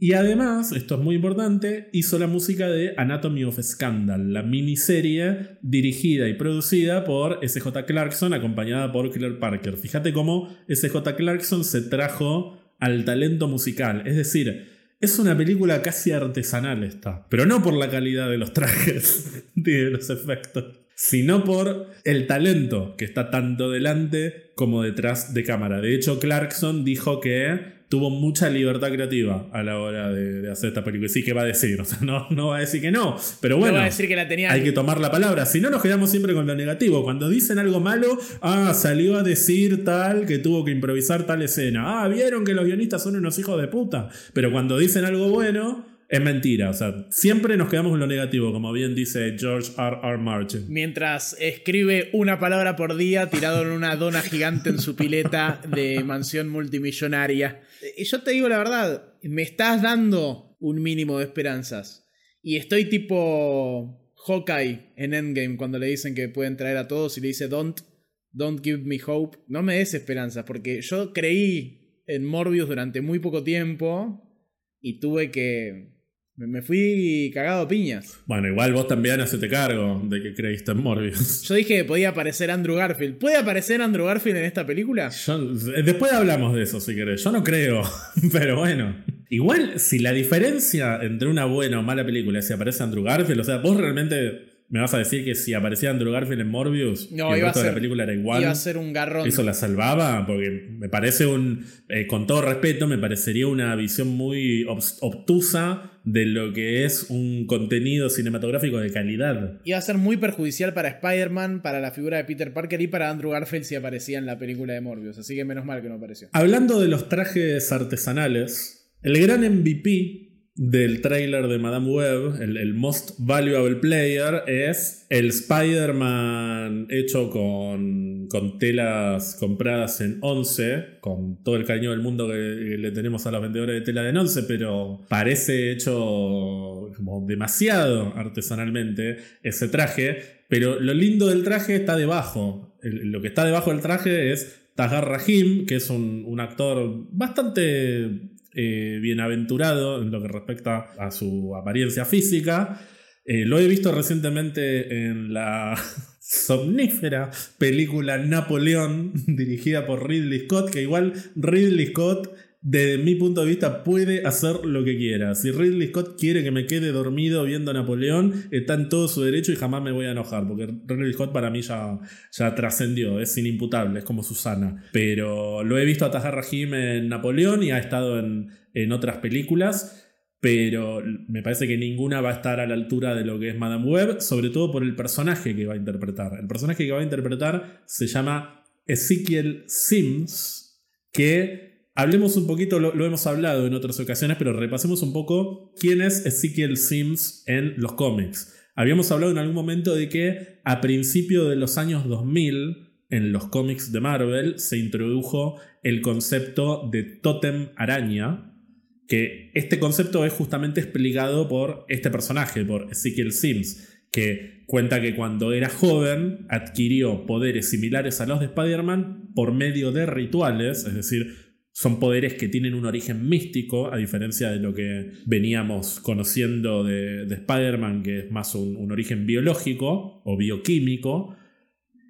Y además, esto es muy importante, hizo la música de Anatomy of Scandal, la miniserie dirigida y producida por SJ Clarkson, acompañada por Claire Parker. Fíjate cómo SJ Clarkson se trajo al talento musical. Es decir, es una película casi artesanal esta, pero no por la calidad de los trajes ni de los efectos, sino por el talento que está tanto delante como detrás de cámara. De hecho, Clarkson dijo que tuvo mucha libertad creativa a la hora de, hacer esta película. Y sí que va a decir, o sea, no, no va a decir que no, pero bueno, va a decir que la tenía... hay que tomar la palabra. Si no, nos quedamos siempre con lo negativo. Cuando dicen algo malo, ah, salió a decir tal que tuvo que improvisar tal escena. Ah, vieron que los guionistas son unos hijos de puta. Pero cuando dicen algo bueno, es mentira, o sea, siempre nos quedamos en lo negativo, como bien dice George R. R. Martin. Mientras escribe una palabra por día tirado en una dona gigante en su pileta de mansión multimillonaria. Yo te digo la verdad, me estás dando un mínimo de esperanzas. Y estoy tipo Hawkeye en Endgame cuando le dicen que pueden traer a todos y le dice don't, don't give me hope. No me des esperanzas porque yo creí en Morbius durante muy poco tiempo y tuve que me fui cagado a piñas. Bueno, igual vos también hacete cargo de que creíste en Morbius. Yo dije que podía aparecer Andrew Garfield. ¿Puede aparecer Andrew Garfield en esta película? después hablamos de eso si querés. Yo no creo, pero bueno. Igual, si la diferencia entre una buena o mala película es si aparece Andrew Garfield, o sea, vos realmente ¿Me vas a decir que si aparecía Andrew Garfield en Morbius no, el resto de la película era igual? Iba a ser un garrón. ¿Eso la salvaba? Porque me parece un. Eh, con todo respeto, me parecería una visión muy obtusa de lo que es un contenido cinematográfico de calidad. Iba a ser muy perjudicial para Spider-Man, para la figura de Peter Parker y para Andrew Garfield si aparecía en la película de Morbius. Así que menos mal que no apareció. Hablando de los trajes artesanales, el gran MVP del trailer de Madame Web, el, Most Valuable Player, es el Spider-Man hecho con, con, telas compradas en 11, con todo el cariño del mundo que, le tenemos a los vendedores de tela de 11, pero parece hecho como demasiado artesanalmente ese traje. Pero lo lindo del traje está debajo. lo que está debajo del traje es Tagar Rahim, que es un, un actor bastante eh, bienaventurado en lo que respecta a su apariencia física. Eh, lo he visto recientemente en la somnífera película Napoleón, dirigida por Ridley Scott, que igual Ridley Scott desde mi punto de vista, puede hacer lo que quiera. Si Ridley Scott quiere que me quede dormido viendo Napoleón, está en todo su derecho y jamás me voy a enojar, porque Ridley Scott para mí ya, ya trascendió, es inimputable, es como Susana. Pero lo he visto a Tahar Rahim en Napoleón y ha estado en, en otras películas pero me parece que ninguna va a estar a la altura de lo que es Madame Web, sobre todo por el personaje que va a interpretar. El personaje que va a interpretar se llama Ezekiel Sims, que Hablemos un poquito, lo, hemos hablado en otras ocasiones, pero repasemos un poco quién es Ezekiel Sims en los cómics. Habíamos hablado en algún momento de que a principios de los años 2000 en los cómics de Marvel se introdujo el concepto de Totem Araña, que este concepto es justamente explicado por este personaje, por Ezekiel Sims, que cuenta que cuando era joven adquirió poderes similares a los de Spider-Man por medio de rituales, es decir, son poderes que tienen un origen místico, a diferencia de lo que veníamos conociendo de, Spider-Man, que es más un, un origen biológico o bioquímico.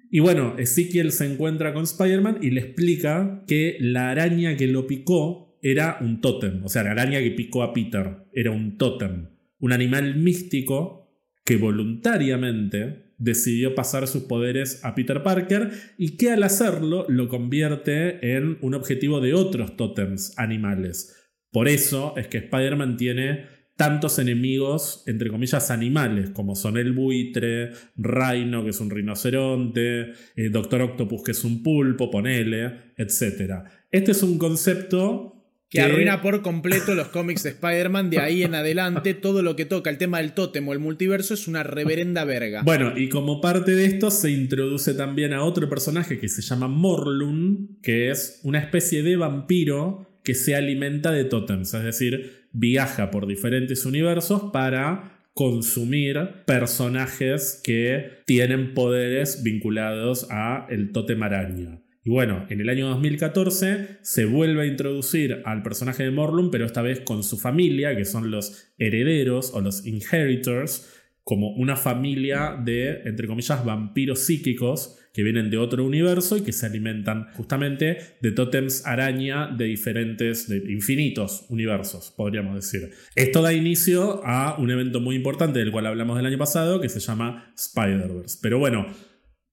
Y bueno, Ezekiel se encuentra con Spider-Man y le explica que la araña que lo picó era un tótem. O sea, la araña que picó a Peter era un tótem. Un animal místico que voluntariamente decidió pasar sus poderes a Peter Parker y que al hacerlo lo convierte en un objetivo de otros tótems animales. Por eso es que Spider-Man tiene tantos enemigos, entre comillas, animales, como son el buitre, Rhino, que es un rinoceronte, eh, Doctor Octopus, que es un pulpo, ponele, etc. Este es un concepto que, arruina por completo los cómics de Spider-Man. De ahí en adelante, todo lo que toca el tema del tótem o el multiverso es una reverenda verga. Bueno, y como parte de esto se introduce también a otro personaje que se llama Morlun, que es una especie de vampiro que se alimenta de tótems, es decir, viaja por diferentes universos para consumir personajes que tienen poderes vinculados a el tótem araña. Y bueno, en el año 2014 se vuelve a introducir al personaje de Morlun, pero esta vez con su familia, que son los herederos o los inheritors, como una familia de, entre comillas, vampiros psíquicos que vienen de otro universo y que se alimentan justamente de tótems araña de diferentes, de infinitos universos, podríamos decir. Esto da inicio a un evento muy importante del cual hablamos del año pasado, que se llama Spider-Verse. Pero bueno,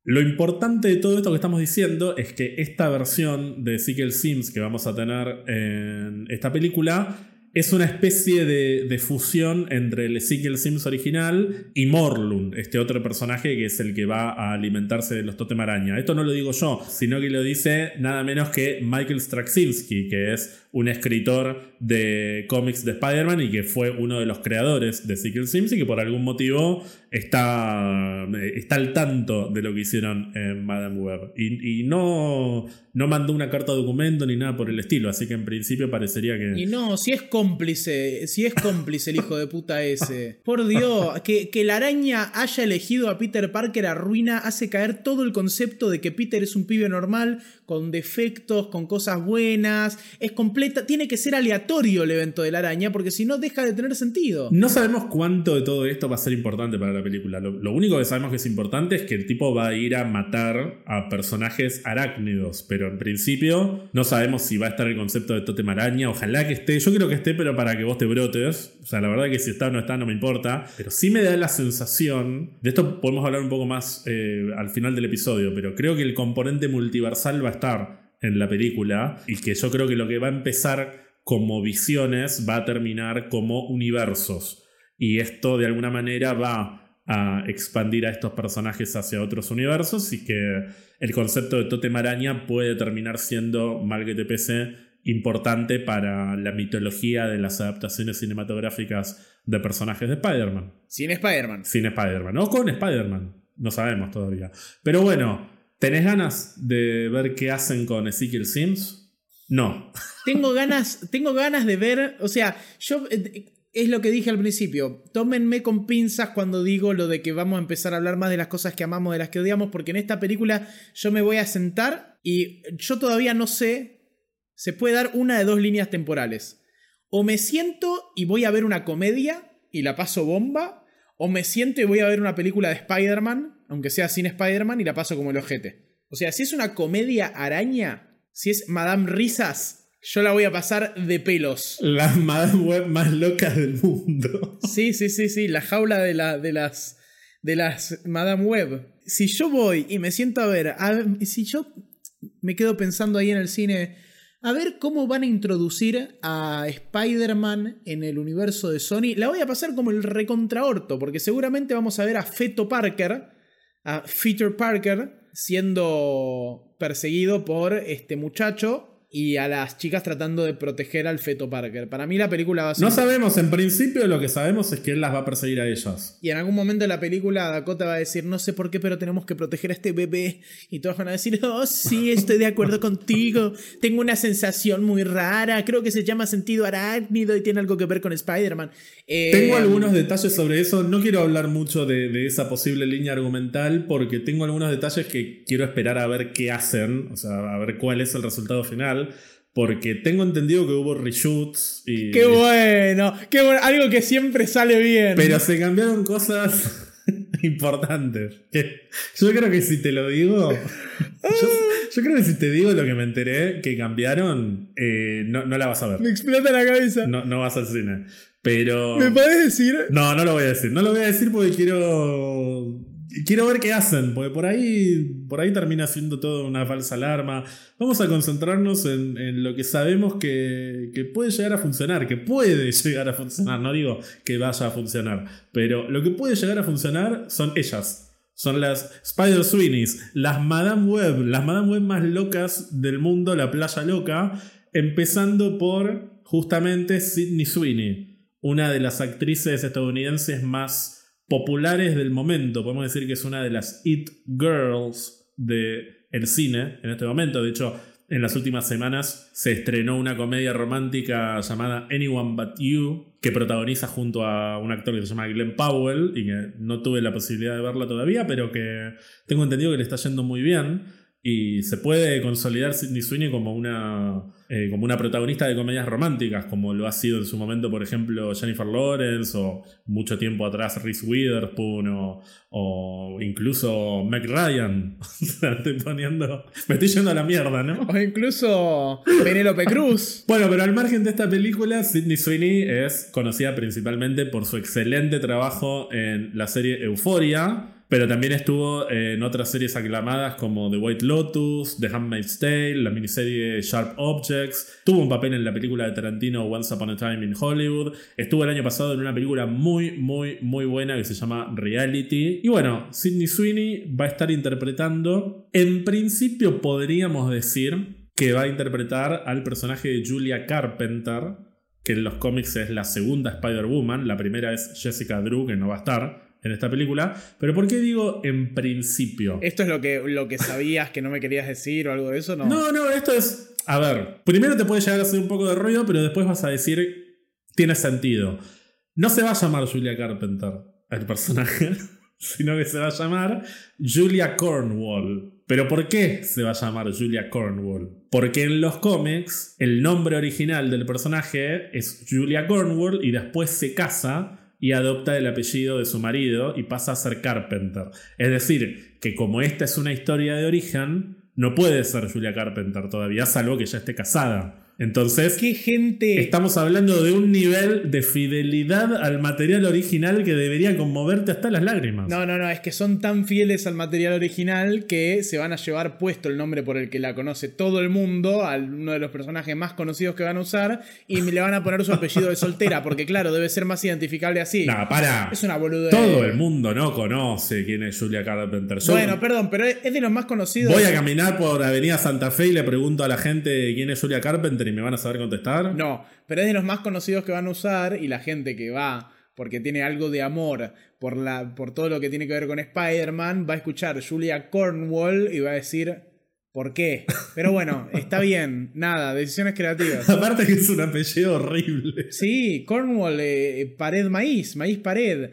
lo importante de todo esto que estamos diciendo es que esta versión de Ezekiel Sims que vamos a tener en esta película es una especie de, fusión entre el Ezekiel Sims original y Morlun, este otro personaje que es el que va a alimentarse de los Totem Araña. Esto no lo digo yo, sino que lo dice nada menos que Michael Straczynski, que es un escritor de cómics de Spider-Man y que fue uno de los creadores de Ezekiel Sims y que por algún motivo está, está al tanto de lo que hicieron en Madame Web. Y, no, no mandó una carta de documento ni nada por el estilo, así que en principio parecería que... Y no, si es cómplice, si es cómplice el hijo de puta ese. Por Dios, que, que la araña haya elegido a Peter Parker arruina, hace caer todo el concepto de que Peter es un pibe normal, con defectos, con cosas buenas, es completa, tiene que ser aleatorio el evento de la araña, porque si no deja de tener sentido. No sabemos cuánto de todo esto va a ser importante para la película. Lo, único que sabemos que es importante es que el tipo va a ir a matar a personajes arácnidos, pero en principio no sabemos si va a estar el concepto de totem araña. Ojalá que esté, yo creo que esté, pero para que vos te brotes. O sea, la verdad que si está o no está no me importa. Pero sí me da la sensación, de esto podemos hablar un poco más eh, al final del episodio, pero creo que el componente multiversal va a estar en la película y que yo creo que lo que va a empezar como visiones va a terminar como universos. Y esto de alguna manera va a expandir a estos personajes hacia otros universos y que el concepto de Totem Araña puede terminar siendo, mal que te pese, importante para la mitología de las adaptaciones cinematográficas de personajes de Spider-Man. Sin Spider-Man. Sin Spider-Man. O con Spider-Man. No sabemos todavía. Pero bueno, ¿tenés ganas de ver qué hacen con Ezekiel Sims? No. Tengo ganas, tengo ganas de ver, o sea, yo eh, es lo que dije al principio. Tómenme con pinzas cuando digo lo de que vamos a empezar a hablar más de las cosas que amamos, de las que odiamos, porque en esta película yo me voy a sentar y yo todavía no sé, se puede dar una de dos líneas temporales. O me siento y voy a ver una comedia y la paso bomba, o me siento y voy a ver una película de Spider-Man, aunque sea sin Spider-Man, y la paso como el ojete. O sea, si es una comedia araña, si es Madame Risas, yo la voy a pasar de pelos. La Madame Web más loca del mundo. Sí, sí, sí, sí. La jaula de, la, de las. de las Madame Web. Si yo voy y me siento a ver. si yo me quedo pensando ahí en el cine. A ver cómo van a introducir a Spider-Man en el universo de Sony. La voy a pasar como el recontraorto, porque seguramente vamos a ver a Feto Parker, a Peter Parker, siendo perseguido por este muchacho y a las chicas tratando de proteger al feto Parker. Para mí la película va a ser... No sabemos, en principio lo que sabemos es que él las va a perseguir a ellas. Y en algún momento de la película Dakota va a decir, no sé por qué, pero tenemos que proteger a este bebé. Y todos van a decir, oh, sí, estoy de acuerdo contigo. Tengo una sensación muy rara. Creo que se llama sentido arácnido y tiene algo que ver con Spider-Man. Eh, tengo algunos detalles sobre eso. No quiero hablar mucho de, de esa posible línea argumental porque tengo algunos detalles que quiero esperar a ver qué hacen. O sea, a ver cuál es el resultado final. Porque tengo entendido que hubo reshoots y. ¡Qué bueno! ¡Qué bueno! Algo que siempre sale bien. Pero se cambiaron cosas importantes. yo creo que si te lo digo. Yo, creo que si te digo lo que me enteré que cambiaron, eh, no, no, la vas a ver. Me explota la cabeza. No, no vas al cine. Pero. ¿Me puedes decir? No, no lo voy a decir. No lo voy a decir porque quiero quiero ver qué hacen, porque por ahí, por ahí termina siendo todo una falsa alarma. Vamos a concentrarnos en, lo que sabemos que, puede llegar a funcionar, que puede llegar a funcionar. No digo que vaya a funcionar, pero lo que puede llegar a funcionar son ellas. Son las Spider Sweeneys, las Madame Web, las Madame Web más locas del mundo, la playa loca, empezando por justamente Sidney Sweeney, una de las actrices estadounidenses más populares del momento. Podemos decir que es una de las It Girls del el cine en este momento. De hecho, en las últimas semanas se estrenó una comedia romántica llamada Anyone But You, que protagoniza junto a un actor que se llama Glenn Powell y que no tuve la posibilidad de verla todavía, pero que tengo entendido que le está yendo muy bien. Y se puede consolidar Sidney Sweeney como una, eh, como una protagonista de comedias románticas, como lo ha sido en su momento, por ejemplo, Jennifer Lawrence, o mucho tiempo atrás Reese Witherspoon, o, incluso Meg Ryan. estoy poniendo. Me estoy yendo a la mierda, ¿no? O incluso Penélope Cruz. bueno, pero al margen de esta película, Sidney Sweeney es conocida principalmente por su excelente trabajo en la serie Euphoria pero también estuvo en otras series aclamadas como The White Lotus, The Handmaid's Tale, la miniserie Sharp Objects. Tuvo un papel en la película de Tarantino Once Upon a Time in Hollywood. Estuvo el año pasado en una película muy, muy, muy buena que se llama Reality. Y bueno, Sidney Sweeney va a estar interpretando. En principio podríamos decir que va a interpretar al personaje de Julia Carpenter, que en los cómics es la segunda Spider-Woman. La primera es Jessica Drew, que no va a estar en esta película. Pero ¿por qué digo en principio? ¿Esto es lo que, lo que sabías que no me querías decir o algo de eso? No, no, no esto es... A ver, primero te puede llegar a hacer un poco de ruido, pero después vas a decir, tiene sentido. No se va a llamar Julia Carpenter el personaje, sino que se va a llamar Julia Cornwall. ¿Pero por qué se va a llamar Julia Cornwall? Porque en los cómics el nombre original del personaje es Julia Cornwall y después se casa y adopta el apellido de su marido y pasa a ser Carpenter. Es decir, que como esta es una historia de origen, no puede ser Julia Carpenter todavía, salvo que ya esté casada. Entonces, ¿Qué gente? estamos hablando de un nivel de fidelidad al material original que debería conmoverte hasta las lágrimas. No, no, no, es que son tan fieles al material original que se van a llevar puesto el nombre por el que la conoce todo el mundo, a uno de los personajes más conocidos que van a usar, y le van a poner su apellido de soltera, porque claro, debe ser más identificable así. No, para. Es una boluda. Todo el mundo no conoce quién es Julia Carpenter. bueno, perdón, pero es de los más conocidos. Voy a caminar por Avenida Santa Fe y le pregunto a la gente quién es Julia Carpenter y me van a saber contestar. No, pero es de los más conocidos que van a usar y la gente que va porque tiene algo de amor por, la, por todo lo que tiene que ver con Spider-Man, va a escuchar Julia Cornwall y va a decir, ¿por qué? Pero bueno, está bien, nada, decisiones creativas. Aparte que es un apellido horrible. Sí, Cornwall, eh, pared maíz, maíz pared.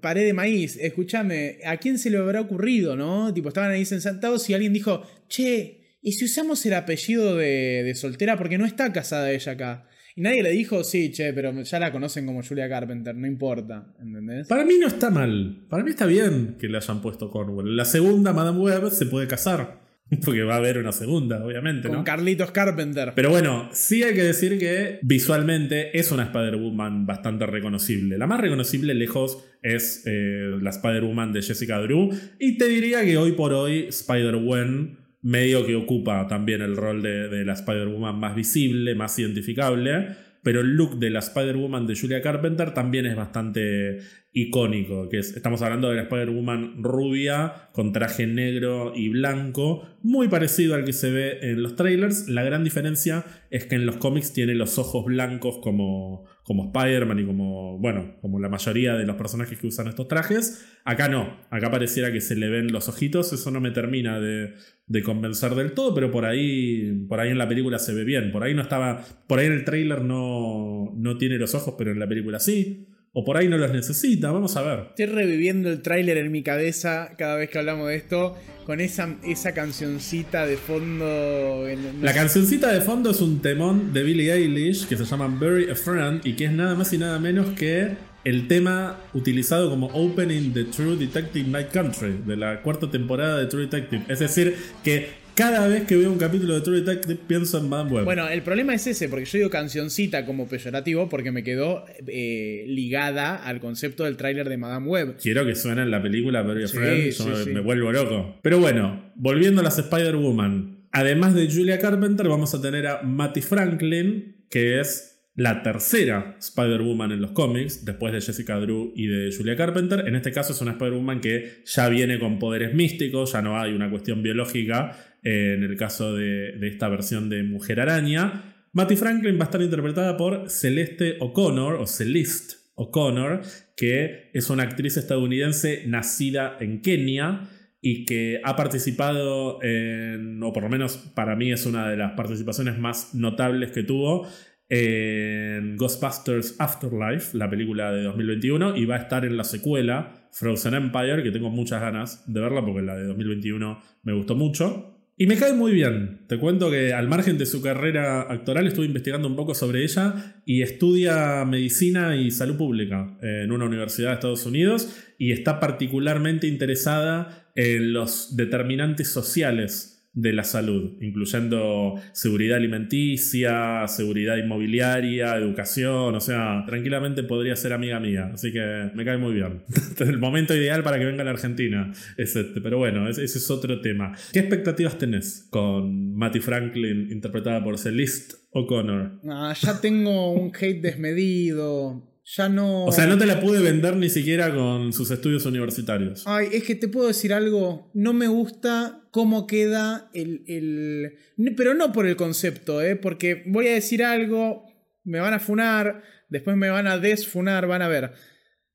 Pared de maíz, escúchame, ¿a quién se le habrá ocurrido, no? Tipo, estaban ahí sentados y alguien dijo, che, ¿y si usamos el apellido de, soltera? Porque no está casada ella acá. Y nadie le dijo, sí, che, pero ya la conocen como Julia Carpenter, no importa, ¿entendés? Para mí no está mal. Para mí está bien que le hayan puesto Cornwall. La segunda Madame Web se puede casar. Porque va a haber una segunda, obviamente. Con Carlitos Carpenter. Pero bueno, sí hay que decir que visualmente es una Spider-Woman bastante reconocible. La más reconocible lejos es eh, la Spider-Woman de Jessica Drew. Y te diría que hoy por hoy Spider-Gwen medio que ocupa también el rol de, la Spider-Woman más visible, más identificable. pero el look de la Spider-Woman de Julia Carpenter también es bastante icónico, que es, estamos hablando de la Spider-Woman rubia con traje negro y blanco, muy parecido al que se ve en los trailers. La gran diferencia es que en los cómics tiene los ojos blancos como, como Spider-Man y como, bueno, como la mayoría de los personajes que usan estos trajes. Acá no, acá pareciera que se le ven los ojitos, eso no me termina de, de convencer del todo, pero por ahí, por ahí en la película se ve bien. Por ahí no estaba, por ahí en el trailer no, no tiene los ojos, pero en la película sí. O por ahí no los necesita, vamos a ver. Estoy reviviendo el tráiler en mi cabeza cada vez que hablamos de esto, con esa, esa cancioncita de fondo. La cancioncita de fondo es un temón de Billie Eilish que se llama Bury a Friend y que es nada más y nada menos que el tema utilizado como opening de True Detective Night Country, de la cuarta temporada de True Detective. Es decir, que cada vez que veo un capítulo de True Detective pienso en Madame Web. Bueno, el problema es ese, porque yo digo cancioncita como peyorativo porque me quedó eh, ligada al concepto del tráiler de Madame Web. Quiero que suene en la película Very Friend, yo me, vuelvo loco. Pero bueno, volviendo a las Spider-Woman. Además de Julia Carpenter, vamos a tener a Matty Franklin, que es la tercera Spider-Woman en los cómics, después de Jessica Drew y de Julia Carpenter. En este caso es una Spider-Woman que ya viene con poderes místicos, ya no hay una cuestión biológica en el caso de, esta versión de Mujer Araña. Matty Franklin va a estar interpretada por Celeste O'Connor, o Celeste O'Connor, que es una actriz estadounidense nacida en Kenia y que ha participado en, o por lo menos para mí es una de las participaciones más notables que tuvo en Ghostbusters Afterlife, la película de 2021, y va a estar en la secuela Frozen Empire, que tengo muchas ganas de verla porque la de 2021 me gustó mucho. Y me cae muy bien. Te cuento que al margen de su carrera actoral estuve investigando un poco sobre ella y estudia medicina y salud pública en una universidad de Estados Unidos y está particularmente interesada en los determinantes sociales de la salud, incluyendo seguridad alimenticia, seguridad inmobiliaria, educación, o sea, tranquilamente podría ser amiga mía, así que me cae muy bien. el momento ideal para que venga a la Argentina es este, pero bueno, ese, es otro tema. ¿Qué expectativas tenés con Matty Franklin interpretada por Celeste O'Connor? Ah, ya tengo un hate desmedido. Ya no. O sea, no te la pude vender ni siquiera con sus estudios universitarios. Ay, es que te puedo decir algo. No me gusta cómo queda el, el... Pero no por el concepto, ¿eh? Porque voy a decir algo, me van a funar, después me van a desfunar, van a ver.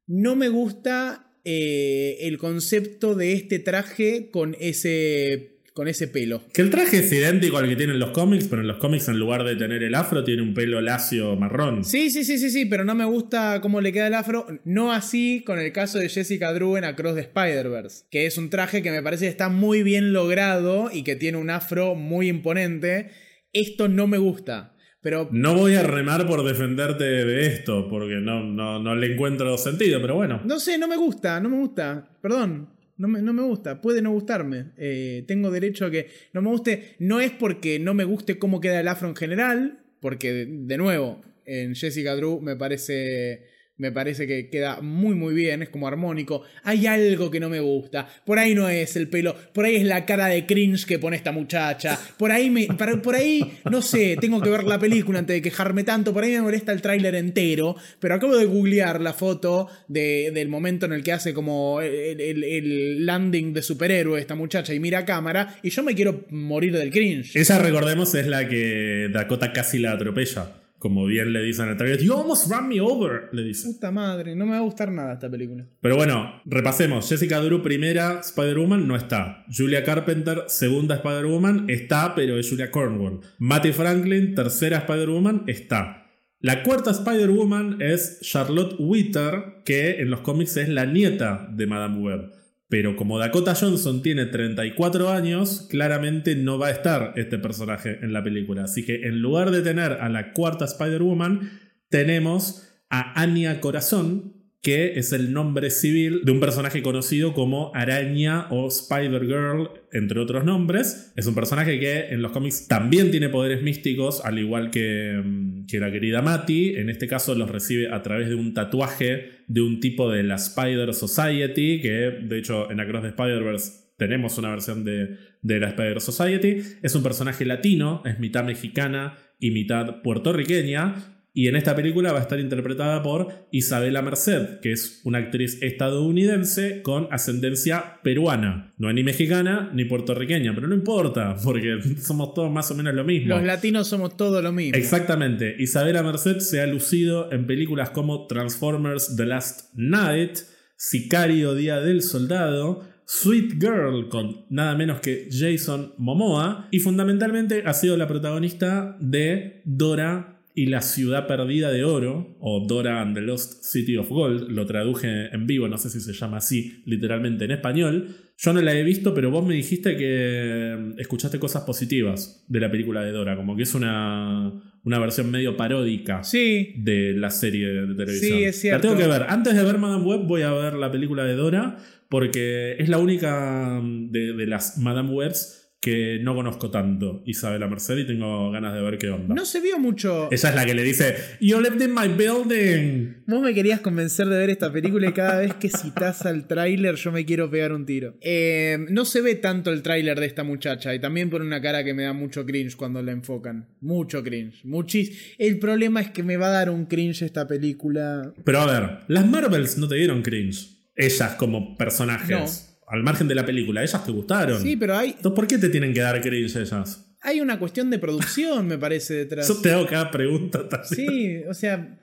No me gusta eh, el concepto de este traje con ese con ese pelo. Que el traje es idéntico al que tienen los cómics, pero en los cómics en lugar de tener el afro tiene un pelo lacio marrón. Sí, sí, sí, sí, sí, pero no me gusta cómo le queda el afro. No así con el caso de Jessica Drew en Across the Spider-Verse, que es un traje que me parece que está muy bien logrado y que tiene un afro muy imponente. Esto no me gusta. Pero, no voy a remar por defenderte de esto, porque no, no, no le encuentro sentido, pero bueno. No sé, no me gusta, no me gusta. Perdón. No me, gusta, puede no gustarme. Eh, tengo derecho a que no me guste. No es porque no me guste cómo queda el afro en general, porque de nuevo, en Jessica Drew me parece me parece que queda muy muy bien, es como armónico. Hay algo que no me gusta. Por ahí no es el pelo, por ahí es la cara de cringe que pone esta muchacha. Por ahí me por ahí no sé, tengo que ver la película antes de quejarme tanto, por ahí me molesta el tráiler entero, pero acabo de googlear la foto del momento en el que hace como el, el, landing de superhéroe esta muchacha y mira cámara y yo me quiero morir del cringe. Esa recordemos es la que Dakota casi la atropella. Como bien le dicen en el trailer, You almost ran me over, le dice. Puta madre, no me va a gustar nada esta película. Pero bueno, repasemos. Jessica Drew, primera Spider-Woman, no está. Julia Carpenter, segunda Spider-Woman, está, pero es Julia Cornwall. Matty Franklin, tercera Spider-Woman, está. La cuarta Spider-Woman es Charlotte Witter, que en los cómics es la nieta de Madame Web. Pero como Dakota Johnson tiene 34 años, claramente no va a estar este personaje en la película. Así que en lugar de tener a la cuarta Spider-Woman, tenemos a Anya Corazón, que es el nombre civil de un personaje conocido como Araña o Spider-Girl, entre otros nombres. Es un personaje que en los cómics también tiene poderes místicos, al igual que, mm, la querida Matty. En este caso los recibe a través de un tatuaje de un tipo de la Spider Society, que de hecho en Across the Spider-Verse tenemos una versión de, de la Spider Society. Es un personaje latino, es mitad mexicana y mitad puertorriqueña y en esta película va a estar interpretada por Isabela Merced, que es una actriz estadounidense con ascendencia peruana. No es ni mexicana ni puertorriqueña, pero no importa, porque somos todos más o menos lo mismo. Los latinos somos todo lo mismo. Exactamente. Isabela Merced se ha lucido en películas como Transformers The Last Night, Sicario Día del Soldado, Sweet Girl con nada menos que Jason Momoa y fundamentalmente ha sido la protagonista de Dora y la ciudad perdida de oro o Dora and the Lost City of Gold, lo traduje en vivo, no sé si se llama así literalmente en español. Yo no la he visto, pero vos me dijiste que mm, escuchaste cosas positivas de la película de Dora, como que es una, una versión medio paródica Sí, de la serie de televisión. Sí, es cierto. La tengo que ver. Antes de ver Madame Web voy a ver la película de Dora porque es la única mm, de, de las Madame Webs que no conozco tanto, Isabela Merced, y tengo ganas de ver qué onda. no se vio mucho. Esa es la que le dice, You lived in my building. Vos me querías convencer de ver esta película y cada vez que citas al tráiler yo me quiero pegar un tiro. Eh, no se ve tanto el tráiler de esta muchacha y también por una cara que me da mucho cringe cuando la enfocan. Mucho cringe. Muchis. El problema es que me va a dar un cringe esta película. Pero a ver, las Marvels no te dieron cringe. Ellas como personajes. Al margen de la película, ellas te gustaron. Sí, pero hay, Entonces, ¿por qué te tienen que dar cringe ellas? hay una cuestión de producción, me parece, detrás. Yo te hago cada pregunta también. Sí, o sea,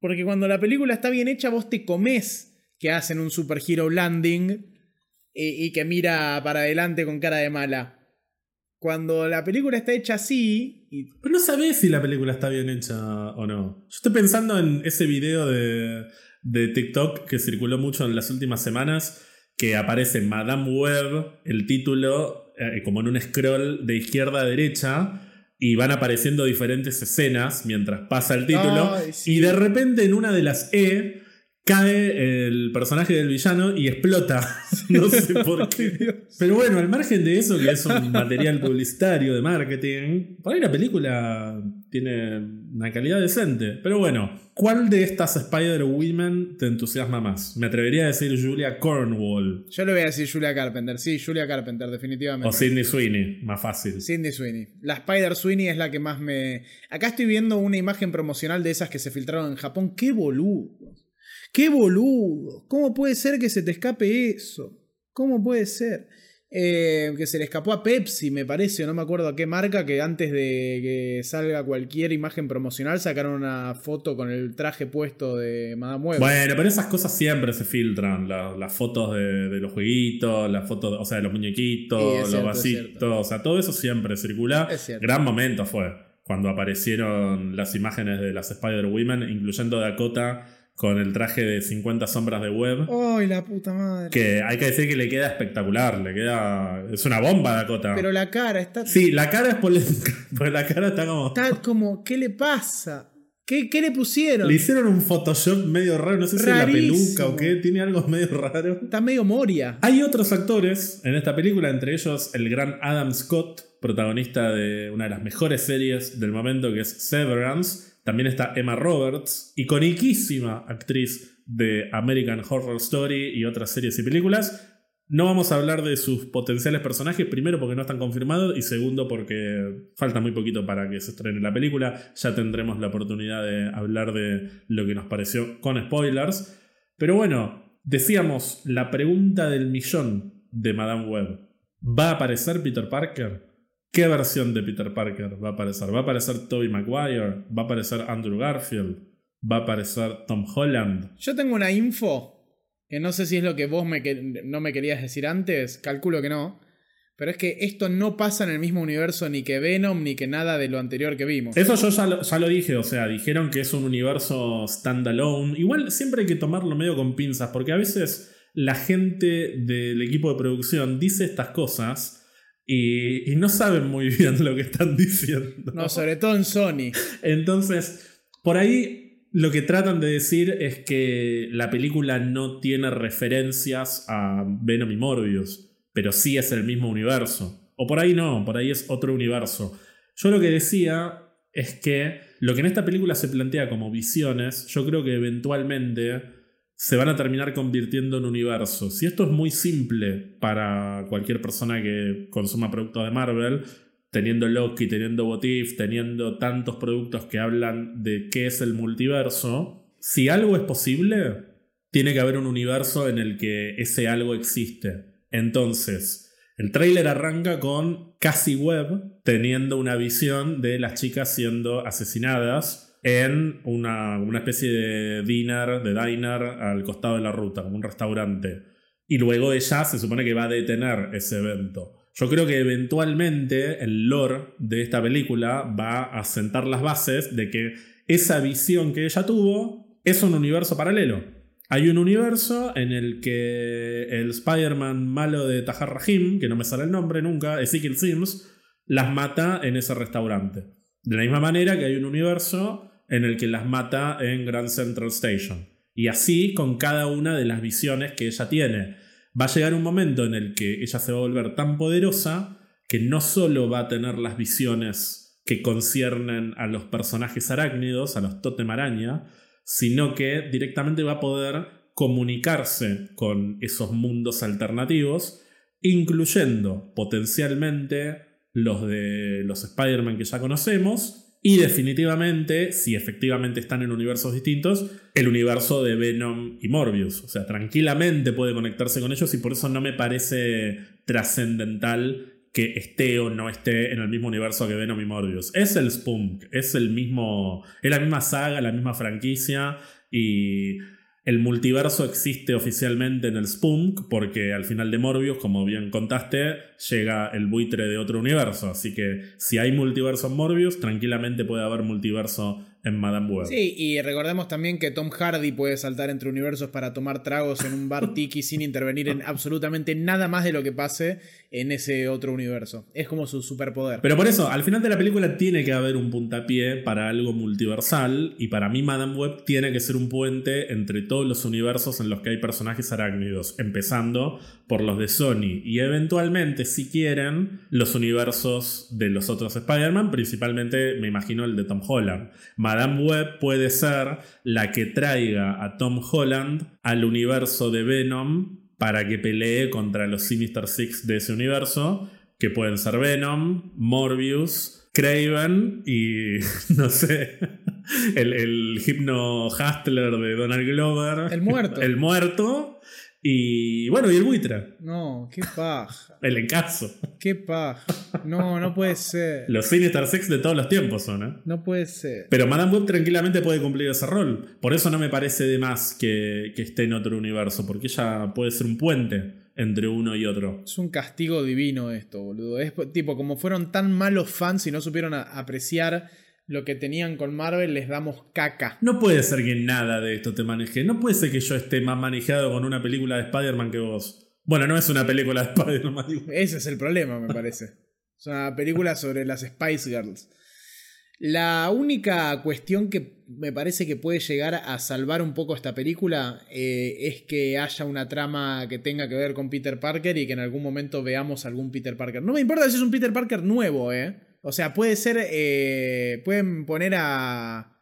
porque cuando la película está bien hecha, vos te comes que hacen un superhero landing y, y que mira para adelante con cara de mala. Cuando la película está hecha así, y Pero no sabés si la película está bien hecha o no. Yo estoy pensando en ese video de, de TikTok que circuló mucho en las últimas semanas, que aparece Madame Web, el título, eh, como en un scroll de izquierda a derecha, y van apareciendo diferentes escenas mientras pasa el título, Ay, sí. y de repente en una de las E cae el personaje del villano y explota. No sé por qué. Pero bueno, al margen de eso, que es un material publicitario de marketing, por ahí la película tiene una calidad decente. Pero bueno, ¿cuál de estas Spider-Women te entusiasma más? Me atrevería a decir Julia Cornwall yo le voy a decir Julia Carpenter. Sí, Julia Carpenter, definitivamente. o Sidney Sweeney, más fácil. Cindy Sweeney. La Spider Sweeney es la que más me. Acá estoy viendo una imagen promocional de esas que se filtraron en Japón. ¡Qué boludo! ¡Qué boludo! ¿Cómo puede ser que se te escape eso? ¿Cómo puede ser? Eh, que se le escapó a Pepsi, me parece, no me acuerdo a qué marca, que antes de que salga cualquier imagen promocional sacaron una foto con el traje puesto de Madame Web. Bueno, pero esas cosas siempre se filtran. la- las fotos de, de los jueguitos, las fotos, o sea, de los muñequitos, Sí, los cierto, vasitos, o sea, todo eso siempre circula. Gran momento fue cuando aparecieron las imágenes de las Spider-Women, incluyendo Dakota con el traje de 50 sombras de web. ¡Ay, la puta madre! Que hay que decir que le queda espectacular, le queda. Es una bomba Dakota. Pero la cara está. Sí, la cara es polémica, porque la cara está como. Está como. ¿Qué le pasa? ¿Qué, qué le pusieron? Le hicieron un Photoshop medio raro, no sé si es la peluca o qué, tiene algo medio raro. Está medio Moria. Hay otros actores en esta película, entre ellos el gran Adam Scott, protagonista de una de las mejores series del momento que es Severance. También está Emma Roberts, iconiquísima actriz de American Horror Story y otras series y películas. No vamos a hablar de sus potenciales personajes, primero porque no están confirmados y segundo porque falta muy poquito para que se estrene la película. Ya tendremos la oportunidad de hablar de lo que nos pareció con spoilers. Pero bueno, decíamos la pregunta del millón de Madame Web. ¿Va a aparecer Peter Parker? ¿Qué versión de Peter Parker va a aparecer? ¿Va a aparecer Tobey Maguire? ¿Va a aparecer Andrew Garfield? ¿Va a aparecer Tom Holland? Yo tengo una info que no sé si es lo que vos me que- no me querías decir antes, calculo que no. Pero es que esto no pasa en el mismo universo ni que Venom ni que nada de lo anterior que vimos. Eso yo ya lo, ya lo dije, o sea, dijeron que es un universo standalone. Igual siempre hay que tomarlo medio con pinzas, porque a veces la gente del equipo de producción dice estas cosas y, y no saben muy bien lo que están diciendo. No, sobre todo en Sony. Entonces, por ahí lo que tratan de decir es que la película no tiene referencias a Venom y Morbius, pero sí es el mismo universo. O por ahí no, por ahí es otro universo. Yo lo que decía es que lo que en esta película se plantea como visiones, yo creo que eventualmente se van a terminar convirtiendo en universos. Y esto es muy simple para cualquier persona que consuma productos de Marvel. teniendo Loki, teniendo What If, teniendo tantos productos que hablan de qué es el multiverso, si algo es posible, tiene que haber un universo en el que ese algo existe. Entonces, el tráiler arranca con Cassie Webb teniendo una visión de las chicas siendo asesinadas en una, una especie de dinner, de diner al costado de la ruta, un restaurante. Y luego ella se supone que va a detener ese evento. Yo creo que eventualmente el lore de esta película va a sentar las bases de que esa visión que ella tuvo es un universo paralelo. Hay un universo en el que el Spider-Man malo de Tahar Rahim, que no me sale el nombre nunca, Ezekiel Sims, las mata en ese restaurante. De la misma manera que hay un universo en el que las mata en Grand Central Station. Y así con cada una de las visiones que ella tiene va a llegar un momento en el que ella se va a volver tan poderosa que no solo va a tener las visiones que conciernen a los personajes arácnidos, a los totem araña, sino que directamente va a poder comunicarse con esos mundos alternativos, incluyendo potencialmente los de los Spider-Man que ya conocemos, y definitivamente, si efectivamente están en universos distintos, el universo de Venom y Morbius. O sea, tranquilamente puede conectarse con ellos y por eso no me parece trascendental que esté o no esté en el mismo universo que Venom y Morbius. Es el Spunk, es el mismo. Es la misma saga, la misma franquicia. Y el multiverso existe oficialmente en el Spunk porque al final de Morbius, como bien contaste, llega el buitre de otro universo. Así que si hay multiverso en Morbius, tranquilamente puede haber multiverso en Madame Web. Sí, y recordemos también que Tom Hardy puede saltar entre universos para tomar tragos en un bar tiki sin intervenir en absolutamente nada más de lo que pase en ese otro universo. Es como su superpoder. Pero por eso, al final de la película tiene que haber un puntapié para algo multiversal y para mí Madame Web tiene que ser un puente entre todos los universos en los que hay personajes arácnidos, empezando por los de Sony y eventualmente, si quieren, los universos de los otros Spider-Man, principalmente me imagino el de Tom Holland. Madame Web puede ser la que traiga a Tom Holland al universo de Venom para que pelee contra los Sinister Six de ese universo, que pueden ser Venom, Morbius, Craven y no sé, el, el Hypno Hustler de Donald Glover. El muerto. El muerto. Y bueno, y el buitre. No, qué paja. El encaso. Qué paja. No, no puede ser. Los Sinister Six de todos los tiempos son, ¿eh? No puede ser. Pero Madame Web tranquilamente puede cumplir ese rol. Por eso no me parece de más que, que esté en otro universo, porque ella puede ser un puente entre uno y otro. Es un castigo divino esto, boludo. Es tipo, como fueron tan malos fans y no supieron apreciar lo que tenían con Marvel, les damos caca. No puede ser que nada de esto te maneje. No puede ser que yo esté más manejado con una película de Spider-Man que vos. Bueno, no es una película de Spider-Man. digo. Ese es el problema, me parece. Es una película sobre las Spice Girls. La única cuestión que me parece que puede llegar a salvar un poco esta película eh, es que haya una trama que tenga que ver con Peter Parker y que en algún momento veamos algún Peter Parker. No me importa si es un Peter Parker nuevo, ¿eh? O sea, puede ser... eh, pueden poner a...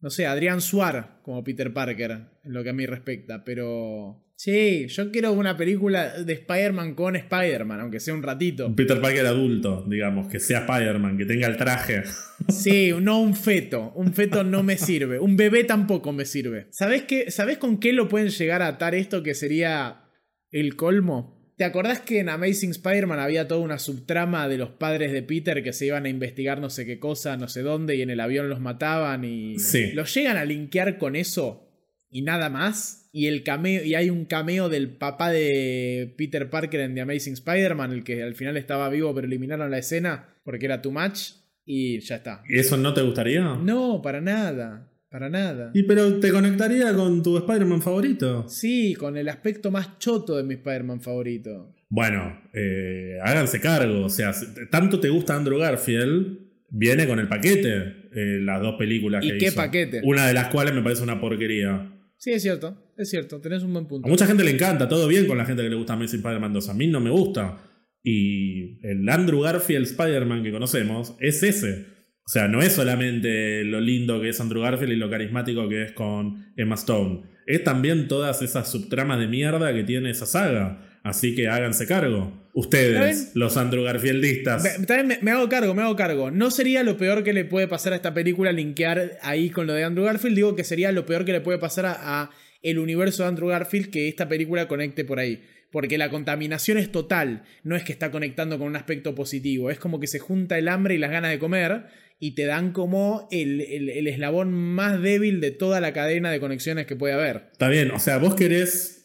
No sé, a Adrián Suar como Peter Parker, en lo que a mí respecta, pero... Sí, yo quiero una película de Spider-Man con Spider-Man, aunque sea un ratito. Un Peter Parker adulto, digamos, que sea Spider-Man, que tenga el traje. Sí, no un feto. Un feto no me sirve. Un bebé tampoco me sirve. ¿Sabés, qué, ¿Sabés con qué lo pueden llegar a atar esto que sería el colmo? ¿Te acordás que en Amazing Spider-Man había toda una subtrama de los padres de Peter que se iban a investigar no sé qué cosa, no sé dónde, y en el avión los mataban y. Sí. ¿Los llegan a linkear con eso? Y nada más. Y el cameo. Y hay un cameo del papá de Peter Parker en The Amazing Spider-Man, el que al final estaba vivo, pero eliminaron la escena porque era too much. Y ya está. ¿Y eso no te gustaría? No, para nada. Para nada. Y pero te conectaría con tu Spider-Man favorito. Sí, con el aspecto más choto de mi Spider-Man favorito. Bueno, eh, háganse cargo. O sea, tanto te gusta Andrew Garfield, viene con el paquete. eh, las dos películas ¿Y que qué hizo. paquete? Una de las cuales me parece una porquería. Sí, es cierto. Es cierto. Tenés un buen A punto. mucha gente le encanta, todo bien con la gente que le gusta Amazing Spider-Man 2. A mí no me gusta. Y el Andrew Garfield Spider-Man que conocemos es ese. O sea, no es solamente lo lindo que es Andrew Garfield y lo carismático que es con Emma Stone. Es también todas esas subtramas de mierda que tiene esa saga. Así que háganse cargo. Ustedes, los Andrew Garfieldistas. Me- También me, me hago cargo, me hago cargo. No sería lo peor que le puede pasar a esta película linkear ahí con lo de Andrew Garfield. Digo que sería lo peor que le puede pasar a, a el universo de Andrew Garfield que esta película conecte por ahí. Porque la contaminación es total. No es que está conectando con un aspecto positivo. Es como que se junta el hambre y las ganas de comer y te dan como el, el- el eslabón más débil de toda la cadena de conexiones que puede haber. Está bien, o sea, vos querés.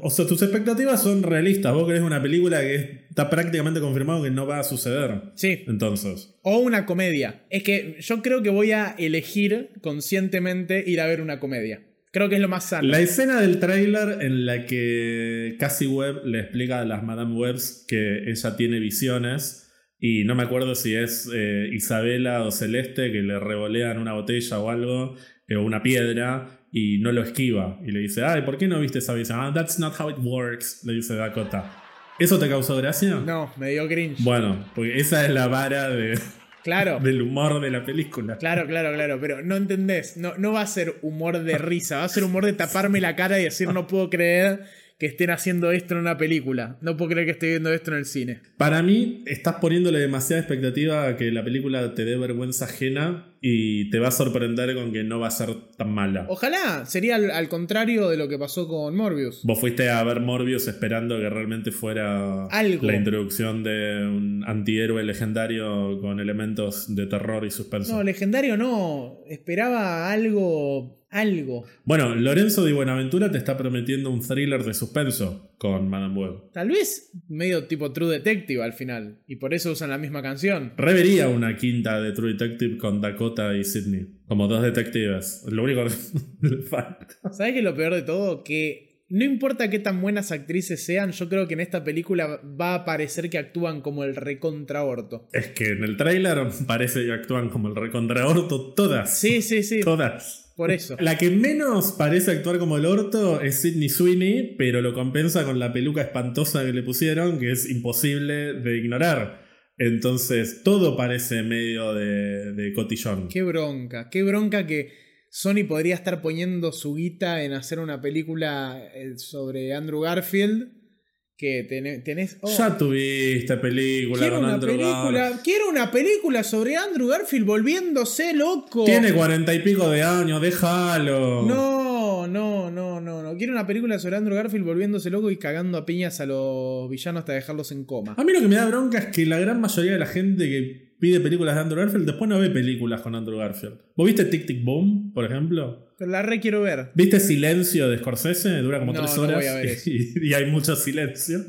O sea, tus expectativas son realistas. Vos querés una película que está prácticamente confirmado que no va a suceder. Sí. Entonces. O una comedia. Es que yo creo que voy a elegir conscientemente ir a ver una comedia. Creo que es lo más sano. La escena del tráiler en la que Cassie Webb le explica a las Madame Webbs que ella tiene visiones. Y no me acuerdo si es eh, Isabela o Celeste que le revolean una botella o algo, eh, o una piedra, y no lo esquiva. Y le dice, ay, ¿por qué no viste esa visión? Ah, that's not how it works, le dice Dakota. ¿Eso te causó gracia? No, me dio cringe. Bueno, porque esa es la vara de- Claro. del humor de la película. Claro, claro, claro, pero no entendés, no, no va a ser humor de risa, va a ser humor de taparme la cara y decir no puedo creer que estén haciendo esto en una película, no puedo creer que esté viendo esto en el cine. Para mí, estás poniéndole demasiada expectativa a que la película te dé vergüenza ajena y te va a sorprender con que no va a ser tan mala. Ojalá, sería al, al contrario de lo que pasó con Morbius. Vos fuiste a ver Morbius esperando que realmente fuera Algo. la introducción de un antihéroe legendario con elementos de terror y suspenso. No, legendario no, esperaba algo, algo. Bueno, Lorenzo Di Buenaventura te está prometiendo un thriller de suspenso con Madame Web. Tal vez medio tipo True Detective al final, y por eso usan la misma canción. Revería una quinta de True Detective con Dakota y Sidney. Como dos detectives. Lo único que le falta. ¿Sabes qué es lo peor de todo? Que no importa qué tan buenas actrices sean, yo creo que en esta película va a parecer que actúan como el recontraorto. Es que en el tráiler parece que actúan como el recontraorto todas. Sí, sí, sí. Todas. Por eso. La que menos parece actuar como el orto es Sidney Sweeney, pero lo compensa con la peluca espantosa que le pusieron, que es imposible de ignorar. Entonces, todo parece medio de, de cotillón. Qué bronca. Qué bronca que Sony podría estar poniendo su guita en hacer una película eh, sobre Andrew Garfield. Que tenés. tenés- oh, Ya tuviste película quiero con una Andrew película. Garfield. Quiero una película sobre Andrew Garfield volviéndose loco. Tiene cuarenta y pico de años, déjalo. No, no, no, no, no. Quiero una película sobre Andrew Garfield volviéndose loco y cagando a piñas a los villanos hasta dejarlos en coma. A mí lo que me da bronca es que la gran mayoría de la gente que pide películas de Andrew Garfield después no ve películas con Andrew Garfield. ¿Vos viste Tic Tic Boom, por ejemplo? La re quiero ver. ¿Viste Silencio de Scorsese? Dura como No, tres no horas voy a ver eso. y, y hay mucho silencio.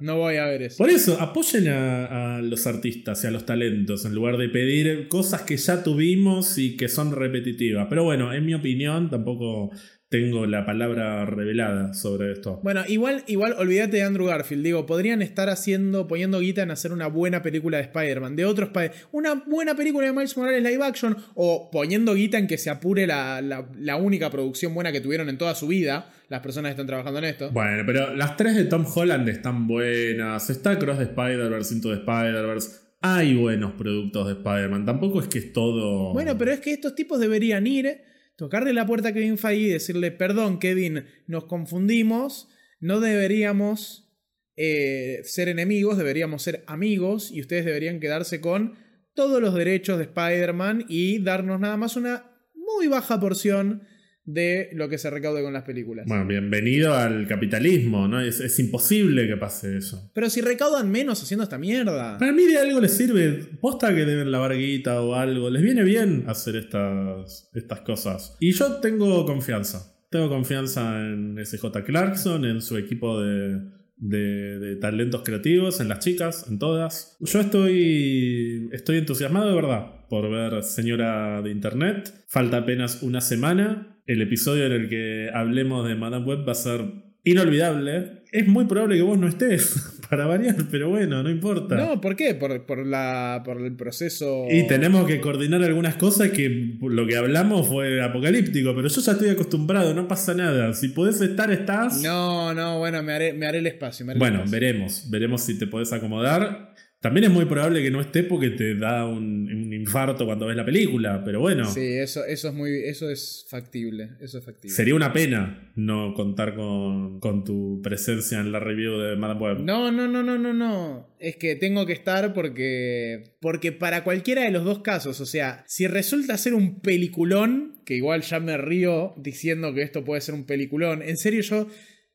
No voy a ver eso. Por eso, apoyen a, a los artistas y a los talentos en lugar de pedir cosas que ya tuvimos y que son repetitivas. Pero bueno, en mi opinión, tampoco tengo la palabra revelada sobre esto. Bueno, igual, igual olvídate de Andrew Garfield. Digo, podrían estar haciendo, poniendo guita en hacer una buena película de Spider-Man, de otros Spider Una buena película de Miles Morales live action, o poniendo guita en que se apure la, la- la única producción buena que tuvieron en toda su vida, las personas que están trabajando en esto. Bueno, pero las tres de Tom Holland están buenas. Está Cross de Spider-Verse, Into de Spider-Verse. Hay buenos productos de Spider-Man. Tampoco es que es todo. Bueno, pero es que estos tipos deberían ir, tocarle la puerta a Kevin Feige y decirle, perdón Kevin, nos confundimos, no deberíamos eh, ser enemigos, deberíamos ser amigos y ustedes deberían quedarse con todos los derechos de Spider-Man y darnos nada más una muy baja porción de lo que se recaude con las películas. Bueno, bienvenido al capitalismo, ¿no? Es, es imposible que pase eso. Pero si recaudan menos haciendo esta mierda. Para mí de algo les sirve. Posta que deben lavar guita o algo. Les viene bien hacer estas, estas cosas. Y yo tengo confianza. Tengo confianza en SJ Clarkson, en su equipo de, de- de talentos creativos, en las chicas, en todas. Yo estoy, estoy entusiasmado de verdad por ver Señora de Internet. Falta apenas una semana. El episodio en el que hablemos de Madame Web va a ser inolvidable. Es muy probable que vos no estés para variar, pero bueno, no importa. No, ¿por qué? Por, por la, por el proceso... Y tenemos que coordinar algunas cosas que lo que hablamos fue apocalíptico, pero yo ya estoy acostumbrado, no pasa nada. Si podés estar, estás. No, no, bueno, me haré, me haré el espacio. me haré el Bueno, espacio. veremos, veremos si te podés acomodar. También es muy probable que no esté porque te da un, un infarto cuando ves la película, pero bueno. Sí, eso, eso es muy. Eso es factible. Eso es factible. Sería una pena no contar con, con tu presencia en la review de Madame Web. No, no, no, no, no, no. Es que tengo que estar porque. Porque para cualquiera de los dos casos, o sea, si resulta ser un peliculón, que igual ya me río diciendo que esto puede ser un peliculón, en serio yo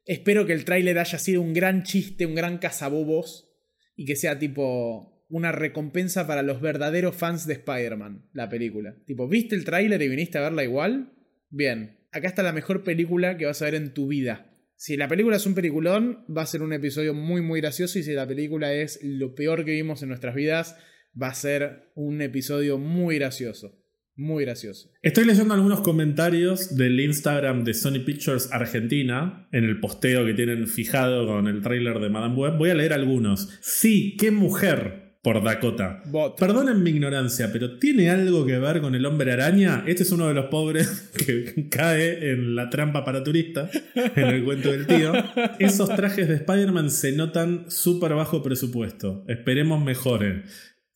espero que el tráiler haya sido un gran chiste, un gran cazabobos y que sea tipo una recompensa para los verdaderos fans de Spider-Man, la película. Tipo, ¿viste el tráiler y viniste a verla igual? Bien, acá está la mejor película que vas a ver en tu vida. Si la película es un peliculón, va a ser un episodio muy muy gracioso y si la película es lo peor que vimos en nuestras vidas, va a ser un episodio muy gracioso. Muy gracioso. Estoy leyendo algunos comentarios del Instagram de Sony Pictures Argentina en el posteo que tienen fijado con el tráiler de Madame Web. Voy a leer algunos. Sí, qué mujer por Dakota. Bot. Perdonen mi ignorancia, pero ¿tiene algo que ver con el hombre araña? Este es uno de los pobres que cae en la trampa para turistas, en el cuento del tío. Esos trajes de Spider-Man se notan súper bajo presupuesto. Esperemos mejoren.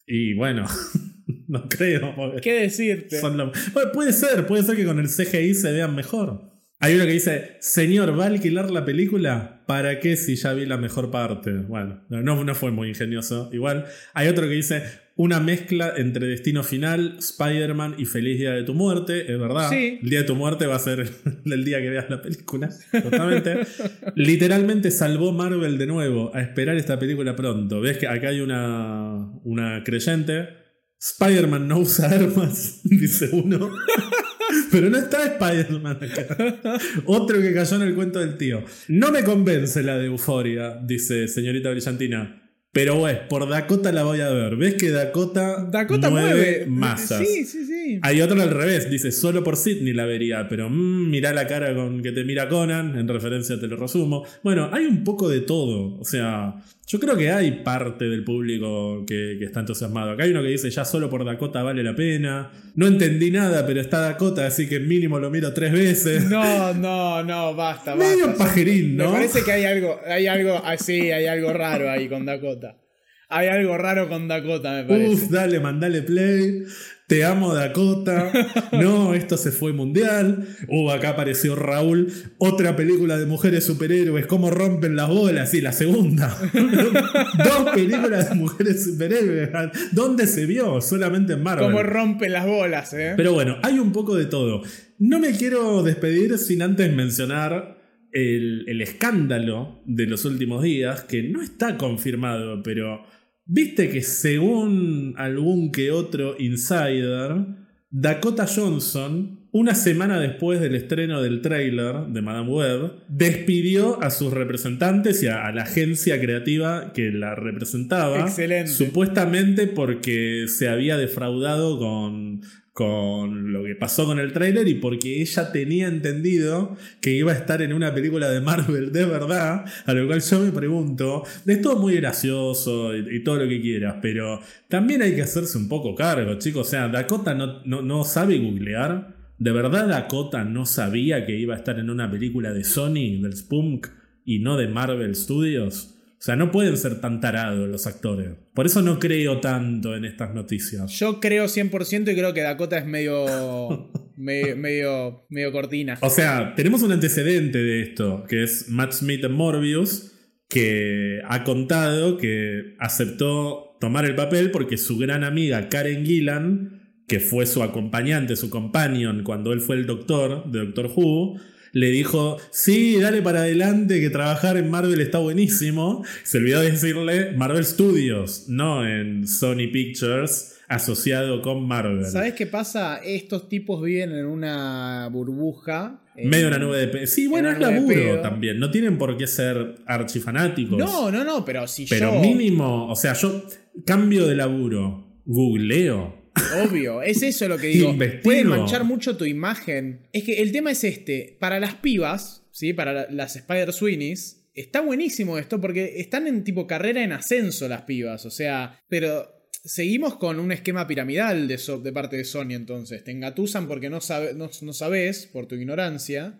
Y bueno, no creo. ¿Qué decirte? son lo- Bueno, puede ser, puede ser que con el CGI se vean mejor. Hay uno que dice, señor, ¿va a alquilar la película? ¿Para qué si ya vi la mejor parte? Bueno, no, no fue muy ingenioso. Igual, hay otro que dice, una mezcla entre Destino Final, Spider-Man y Feliz Día de tu Muerte. Es verdad. Sí. El día de tu muerte va a ser el día que veas la película. Totalmente. Literalmente salvó Marvel de nuevo a esperar esta película pronto. Ves que acá hay una, una creyente. Spider-Man no usa armas, dice uno. Pero no está Spider-Man acá. Otro que cayó en el cuento del tío. No me convence la de Euforia, dice señorita Brillantina. Pero pues, por Dakota la voy a ver. ¿Ves que Dakota, Dakota mueve masas? Sí, sí, sí. Hay otro al revés, dice, solo por Sidney la vería, pero mm, mirá la cara con que te mira Conan, en referencia te lo resumo. Bueno, hay un poco de todo, o sea, yo creo que hay parte del público que, que está entusiasmado. Acá hay uno que dice, ya solo por Dakota vale la pena. No entendí nada, pero está Dakota, así que mínimo lo miro tres veces. No, no, no, basta, Medio basta. pajerín, Me ¿no? parece que hay algo, hay algo así, hay algo raro ahí con Dakota. Hay algo raro con Dakota, me parece. Uf, dale, mandale play. Te amo, Dakota. No, esto se fue mundial. Uh, acá apareció Raúl. Otra película de mujeres superhéroes. ¿Cómo rompen las bolas? Sí, la segunda. Dos películas de mujeres superhéroes. ¿Dónde se vio? Solamente en Marvel. Como rompen las bolas, eh. Pero bueno, hay un poco de todo. No me quiero despedir sin antes mencionar el, el escándalo de los últimos días, que no está confirmado, pero viste que según algún que otro insider, Dakota Johnson, una semana después del estreno del tráiler de Madame Web, despidió a sus representantes y a, a la agencia creativa que la representaba. Excelente. Supuestamente porque se había defraudado con, con lo que pasó con el tráiler y porque ella tenía entendido que iba a estar en una película de Marvel de verdad, a lo cual yo me pregunto, es todo muy gracioso y, todo lo que quieras, pero también hay que hacerse un poco cargo, chicos, o sea, Dakota no, no, no sabe googlear, ¿de verdad Dakota no sabía que iba a estar en una película de Sony, del Spunk, y no de Marvel Studios? O sea, no pueden ser tan tarados los actores. Por eso no creo tanto en estas noticias. Yo creo 100% y creo que Dakota es medio, medio, medio, medio cortina. O sea, tenemos un antecedente de esto, que es Matt Smith en Morbius, que ha contado que aceptó tomar el papel porque su gran amiga Karen Gillan, que fue su acompañante, su companion cuando él fue el doctor de Doctor Who, le dijo, sí, dale para adelante, que trabajar en Marvel está buenísimo. Se olvidó de decirle Marvel Studios, no en Sony Pictures, asociado con Marvel. ¿Sabes qué pasa? Estos tipos viven en una burbuja. eh, Medio una nube de pedo. Sí, bueno, es laburo también. No tienen por qué ser archifanáticos. No, no, no, pero si Pero yo. mínimo, o sea, yo cambio de laburo, googleo. Obvio, es eso lo que digo. Puede manchar mucho tu imagen. Es que el tema es este. Para las pibas, ¿sí? Para la- las Spider Sweeneys, está buenísimo esto porque están en tipo carrera en ascenso las pibas. O sea, pero seguimos con un esquema piramidal de, so- de parte de Sony entonces. Te engatusan porque no, sabe, no, no sabes, por tu ignorancia.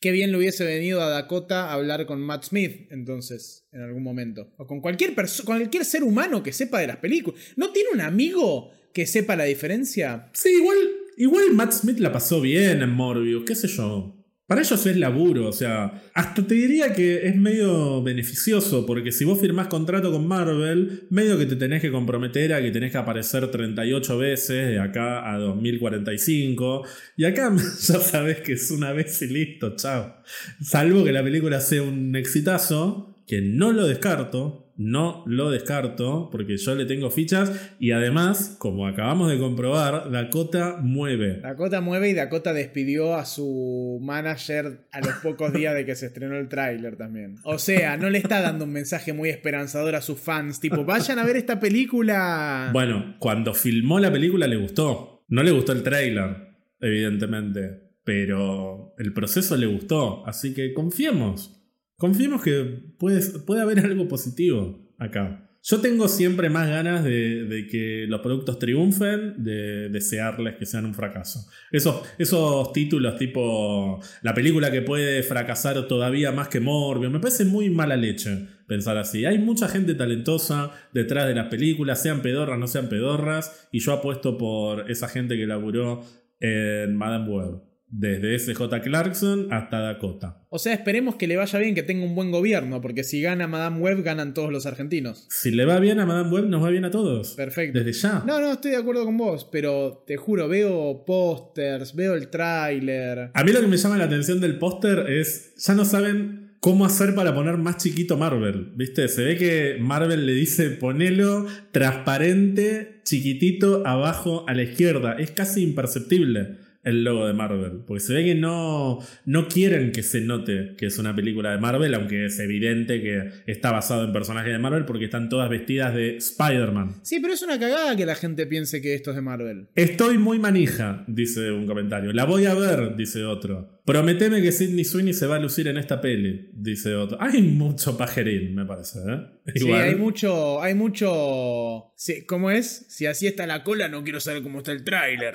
Qué bien le hubiese venido a Dakota a hablar con Matt Smith, entonces, en algún momento. O con cualquier, cualquier ser humano que sepa de las películas. ¿No tiene un amigo que sepa la diferencia? Sí, igual, igual Matt Smith la pasó bien en Morbius, qué sé yo. Para ellos es laburo, o sea, hasta te diría que es medio beneficioso, porque si vos firmás contrato con Marvel, medio que te tenés que comprometer a que tenés que aparecer 38 veces de acá a 2045, y acá ya sabes que es una vez y listo, chao. Salvo que la película sea un exitazo, que no lo descarto, no lo descarto porque yo le tengo fichas y además, como acabamos de comprobar, Dakota mueve. Dakota mueve y Dakota despidió a su manager a los pocos días de que se estrenó el tráiler también. O sea, no le está dando un mensaje muy esperanzador a sus fans, tipo, vayan a ver esta película. Bueno, cuando filmó la película le gustó. No le gustó el tráiler, evidentemente, pero el proceso le gustó, así que confiemos. Confiemos que puede, puede haber algo positivo acá. Yo tengo siempre más ganas de, que los productos triunfen, de desearles que sean un fracaso. Esos, esos títulos tipo la película que puede fracasar todavía más que Morbius, me parece muy mala leche pensar así. Hay mucha gente talentosa detrás de las películas, sean pedorras, no sean pedorras, y yo apuesto por esa gente que laburó en Madame Web. Desde SJ Clarkson hasta Dakota. O sea, esperemos que le vaya bien, que tenga un buen gobierno, porque si gana Madame Web, ganan todos los argentinos. Si le va bien a Madame Web, nos va bien a todos. Perfecto. Desde ya. No, no, estoy de acuerdo con vos, pero te juro, veo pósters, veo el tráiler. A mí lo que me llama la atención del póster es, ya no saben cómo hacer para poner más chiquito Marvel. ¿Viste? Se ve que Marvel le dice ponelo transparente, chiquitito, abajo a la izquierda. Es casi imperceptible el logo de Marvel. Porque se ve que no, no quieren que se note que es una película de Marvel, aunque es evidente que está basado en personajes de Marvel porque están todas vestidas de Spider-Man. Sí, pero es una cagada que la gente piense que esto es de Marvel. Estoy muy manija, dice un comentario. La voy a ver, dice otro. Prometeme que Sidney Sweeney se va a lucir en esta peli, dice otro. Hay mucho pajerín, me parece. ¿eh? Sí, hay mucho, hay mucho... ¿Cómo es? Si así está la cola, no quiero saber cómo está el tráiler.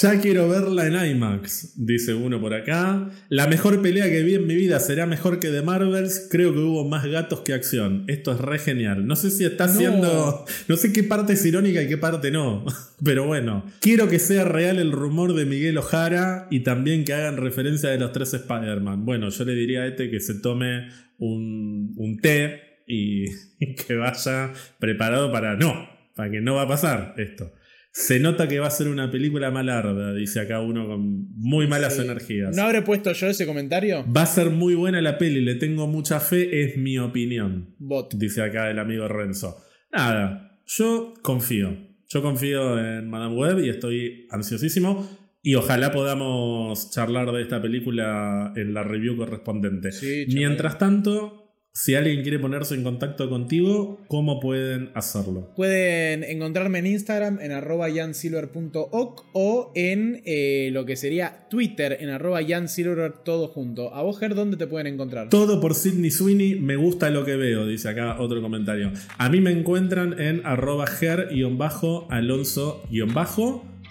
Ya quiero verla en IMAX, dice uno por acá. La mejor pelea que vi en mi vida será mejor que de Marvels. Creo que hubo más gatos que acción. Esto es re genial. No sé si está haciendo... No sé qué parte es irónica y qué parte no. Pero bueno. Quiero que sea real el rumor de Miguel Ojara y también que hagan referencia de los tres Spider-Man. Bueno, yo le diría a este que se tome un, un té y, que vaya preparado para no, para que no va a pasar esto. Se nota que va a ser una película malarda, dice acá uno con muy malas energías. ¿No habré puesto yo ese comentario? Va a ser muy buena la peli, le tengo mucha fe, es mi opinión. Bot. Dice acá el amigo Renzo. Nada, yo confío. Yo confío en Madame Web y estoy ansiosísimo. Y ojalá podamos charlar de esta película en la review correspondiente. Mientras tanto, si alguien quiere ponerse en contacto contigo, ¿cómo pueden hacerlo? Pueden encontrarme en Instagram en arroba o en eh, lo que sería Twitter en arroba jansilver todo junto. A vos, Ger, ¿dónde te pueden encontrar? Todo por Sidney Sweeney, me gusta lo que veo, dice acá otro comentario. A mí me encuentran en arroba ger-alonso-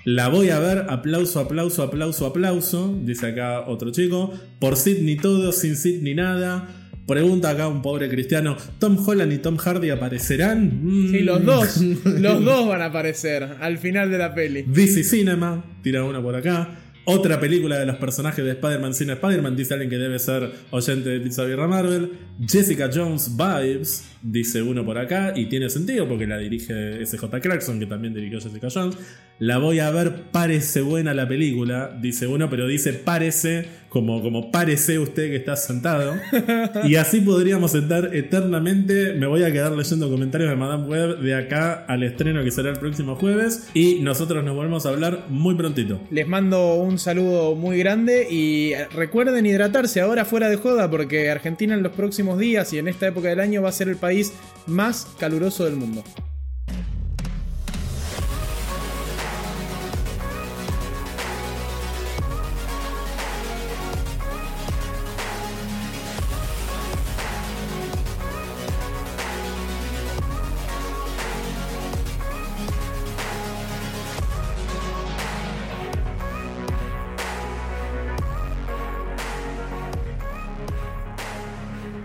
la voy a ver, aplauso, aplauso, aplauso, aplauso, dice acá otro chico. Por Sidney todo, sin Sidney nada. Pregunta acá un pobre cristiano, ¿Tom Holland y Tom Hardy aparecerán? Sí, los dos, los dos van a aparecer al final de la peli. DC Cinema, tira una por acá. Otra película de los personajes de Spider-Man sin Spider-Man, dice alguien que debe ser oyente de Pizza Birra Marvel. Jessica Jones Vibes, dice uno por acá, y tiene sentido porque la dirige SJ Clarkson, que también dirigió Jessica Jones. La voy a ver, parece buena la película, dice uno, pero dice parece, como, como parece usted que está sentado. y así podríamos sentar eternamente. Me voy a quedar leyendo comentarios de Madame Web de acá al estreno que será el próximo jueves. Y nosotros nos volvemos a hablar muy prontito. Les mando un saludo muy grande y recuerden hidratarse ahora fuera de joda porque Argentina en los próximos días y en esta época del año va a ser el país más caluroso del mundo.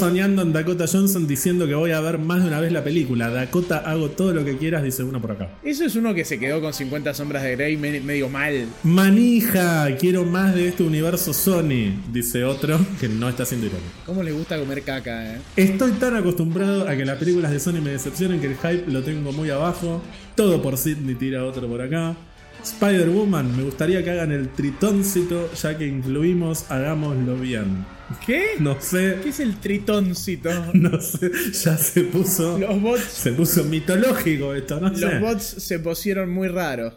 Soñando en Dakota Johnson diciendo que voy a ver más de una vez la película. Dakota, hago todo lo que quieras, dice uno por acá. Eso es uno que se quedó con 50 sombras de Grey medio mal. Manija, quiero más de este universo Sony, dice otro que no está haciendo irónico. ¿Cómo le gusta comer caca, eh? Estoy tan acostumbrado a que las películas de Sony me decepcionen que el hype lo tengo muy abajo. Todo por Sidney tira otro por acá. Spider-Woman, me gustaría que hagan el tritóncito, ya que incluimos Hagámoslo bien. ¿Qué? No sé. ¿Qué es el tritóncito? No sé, ya se puso. Los bots. Se puso mitológico esto, no Los sé. bots se pusieron muy raros.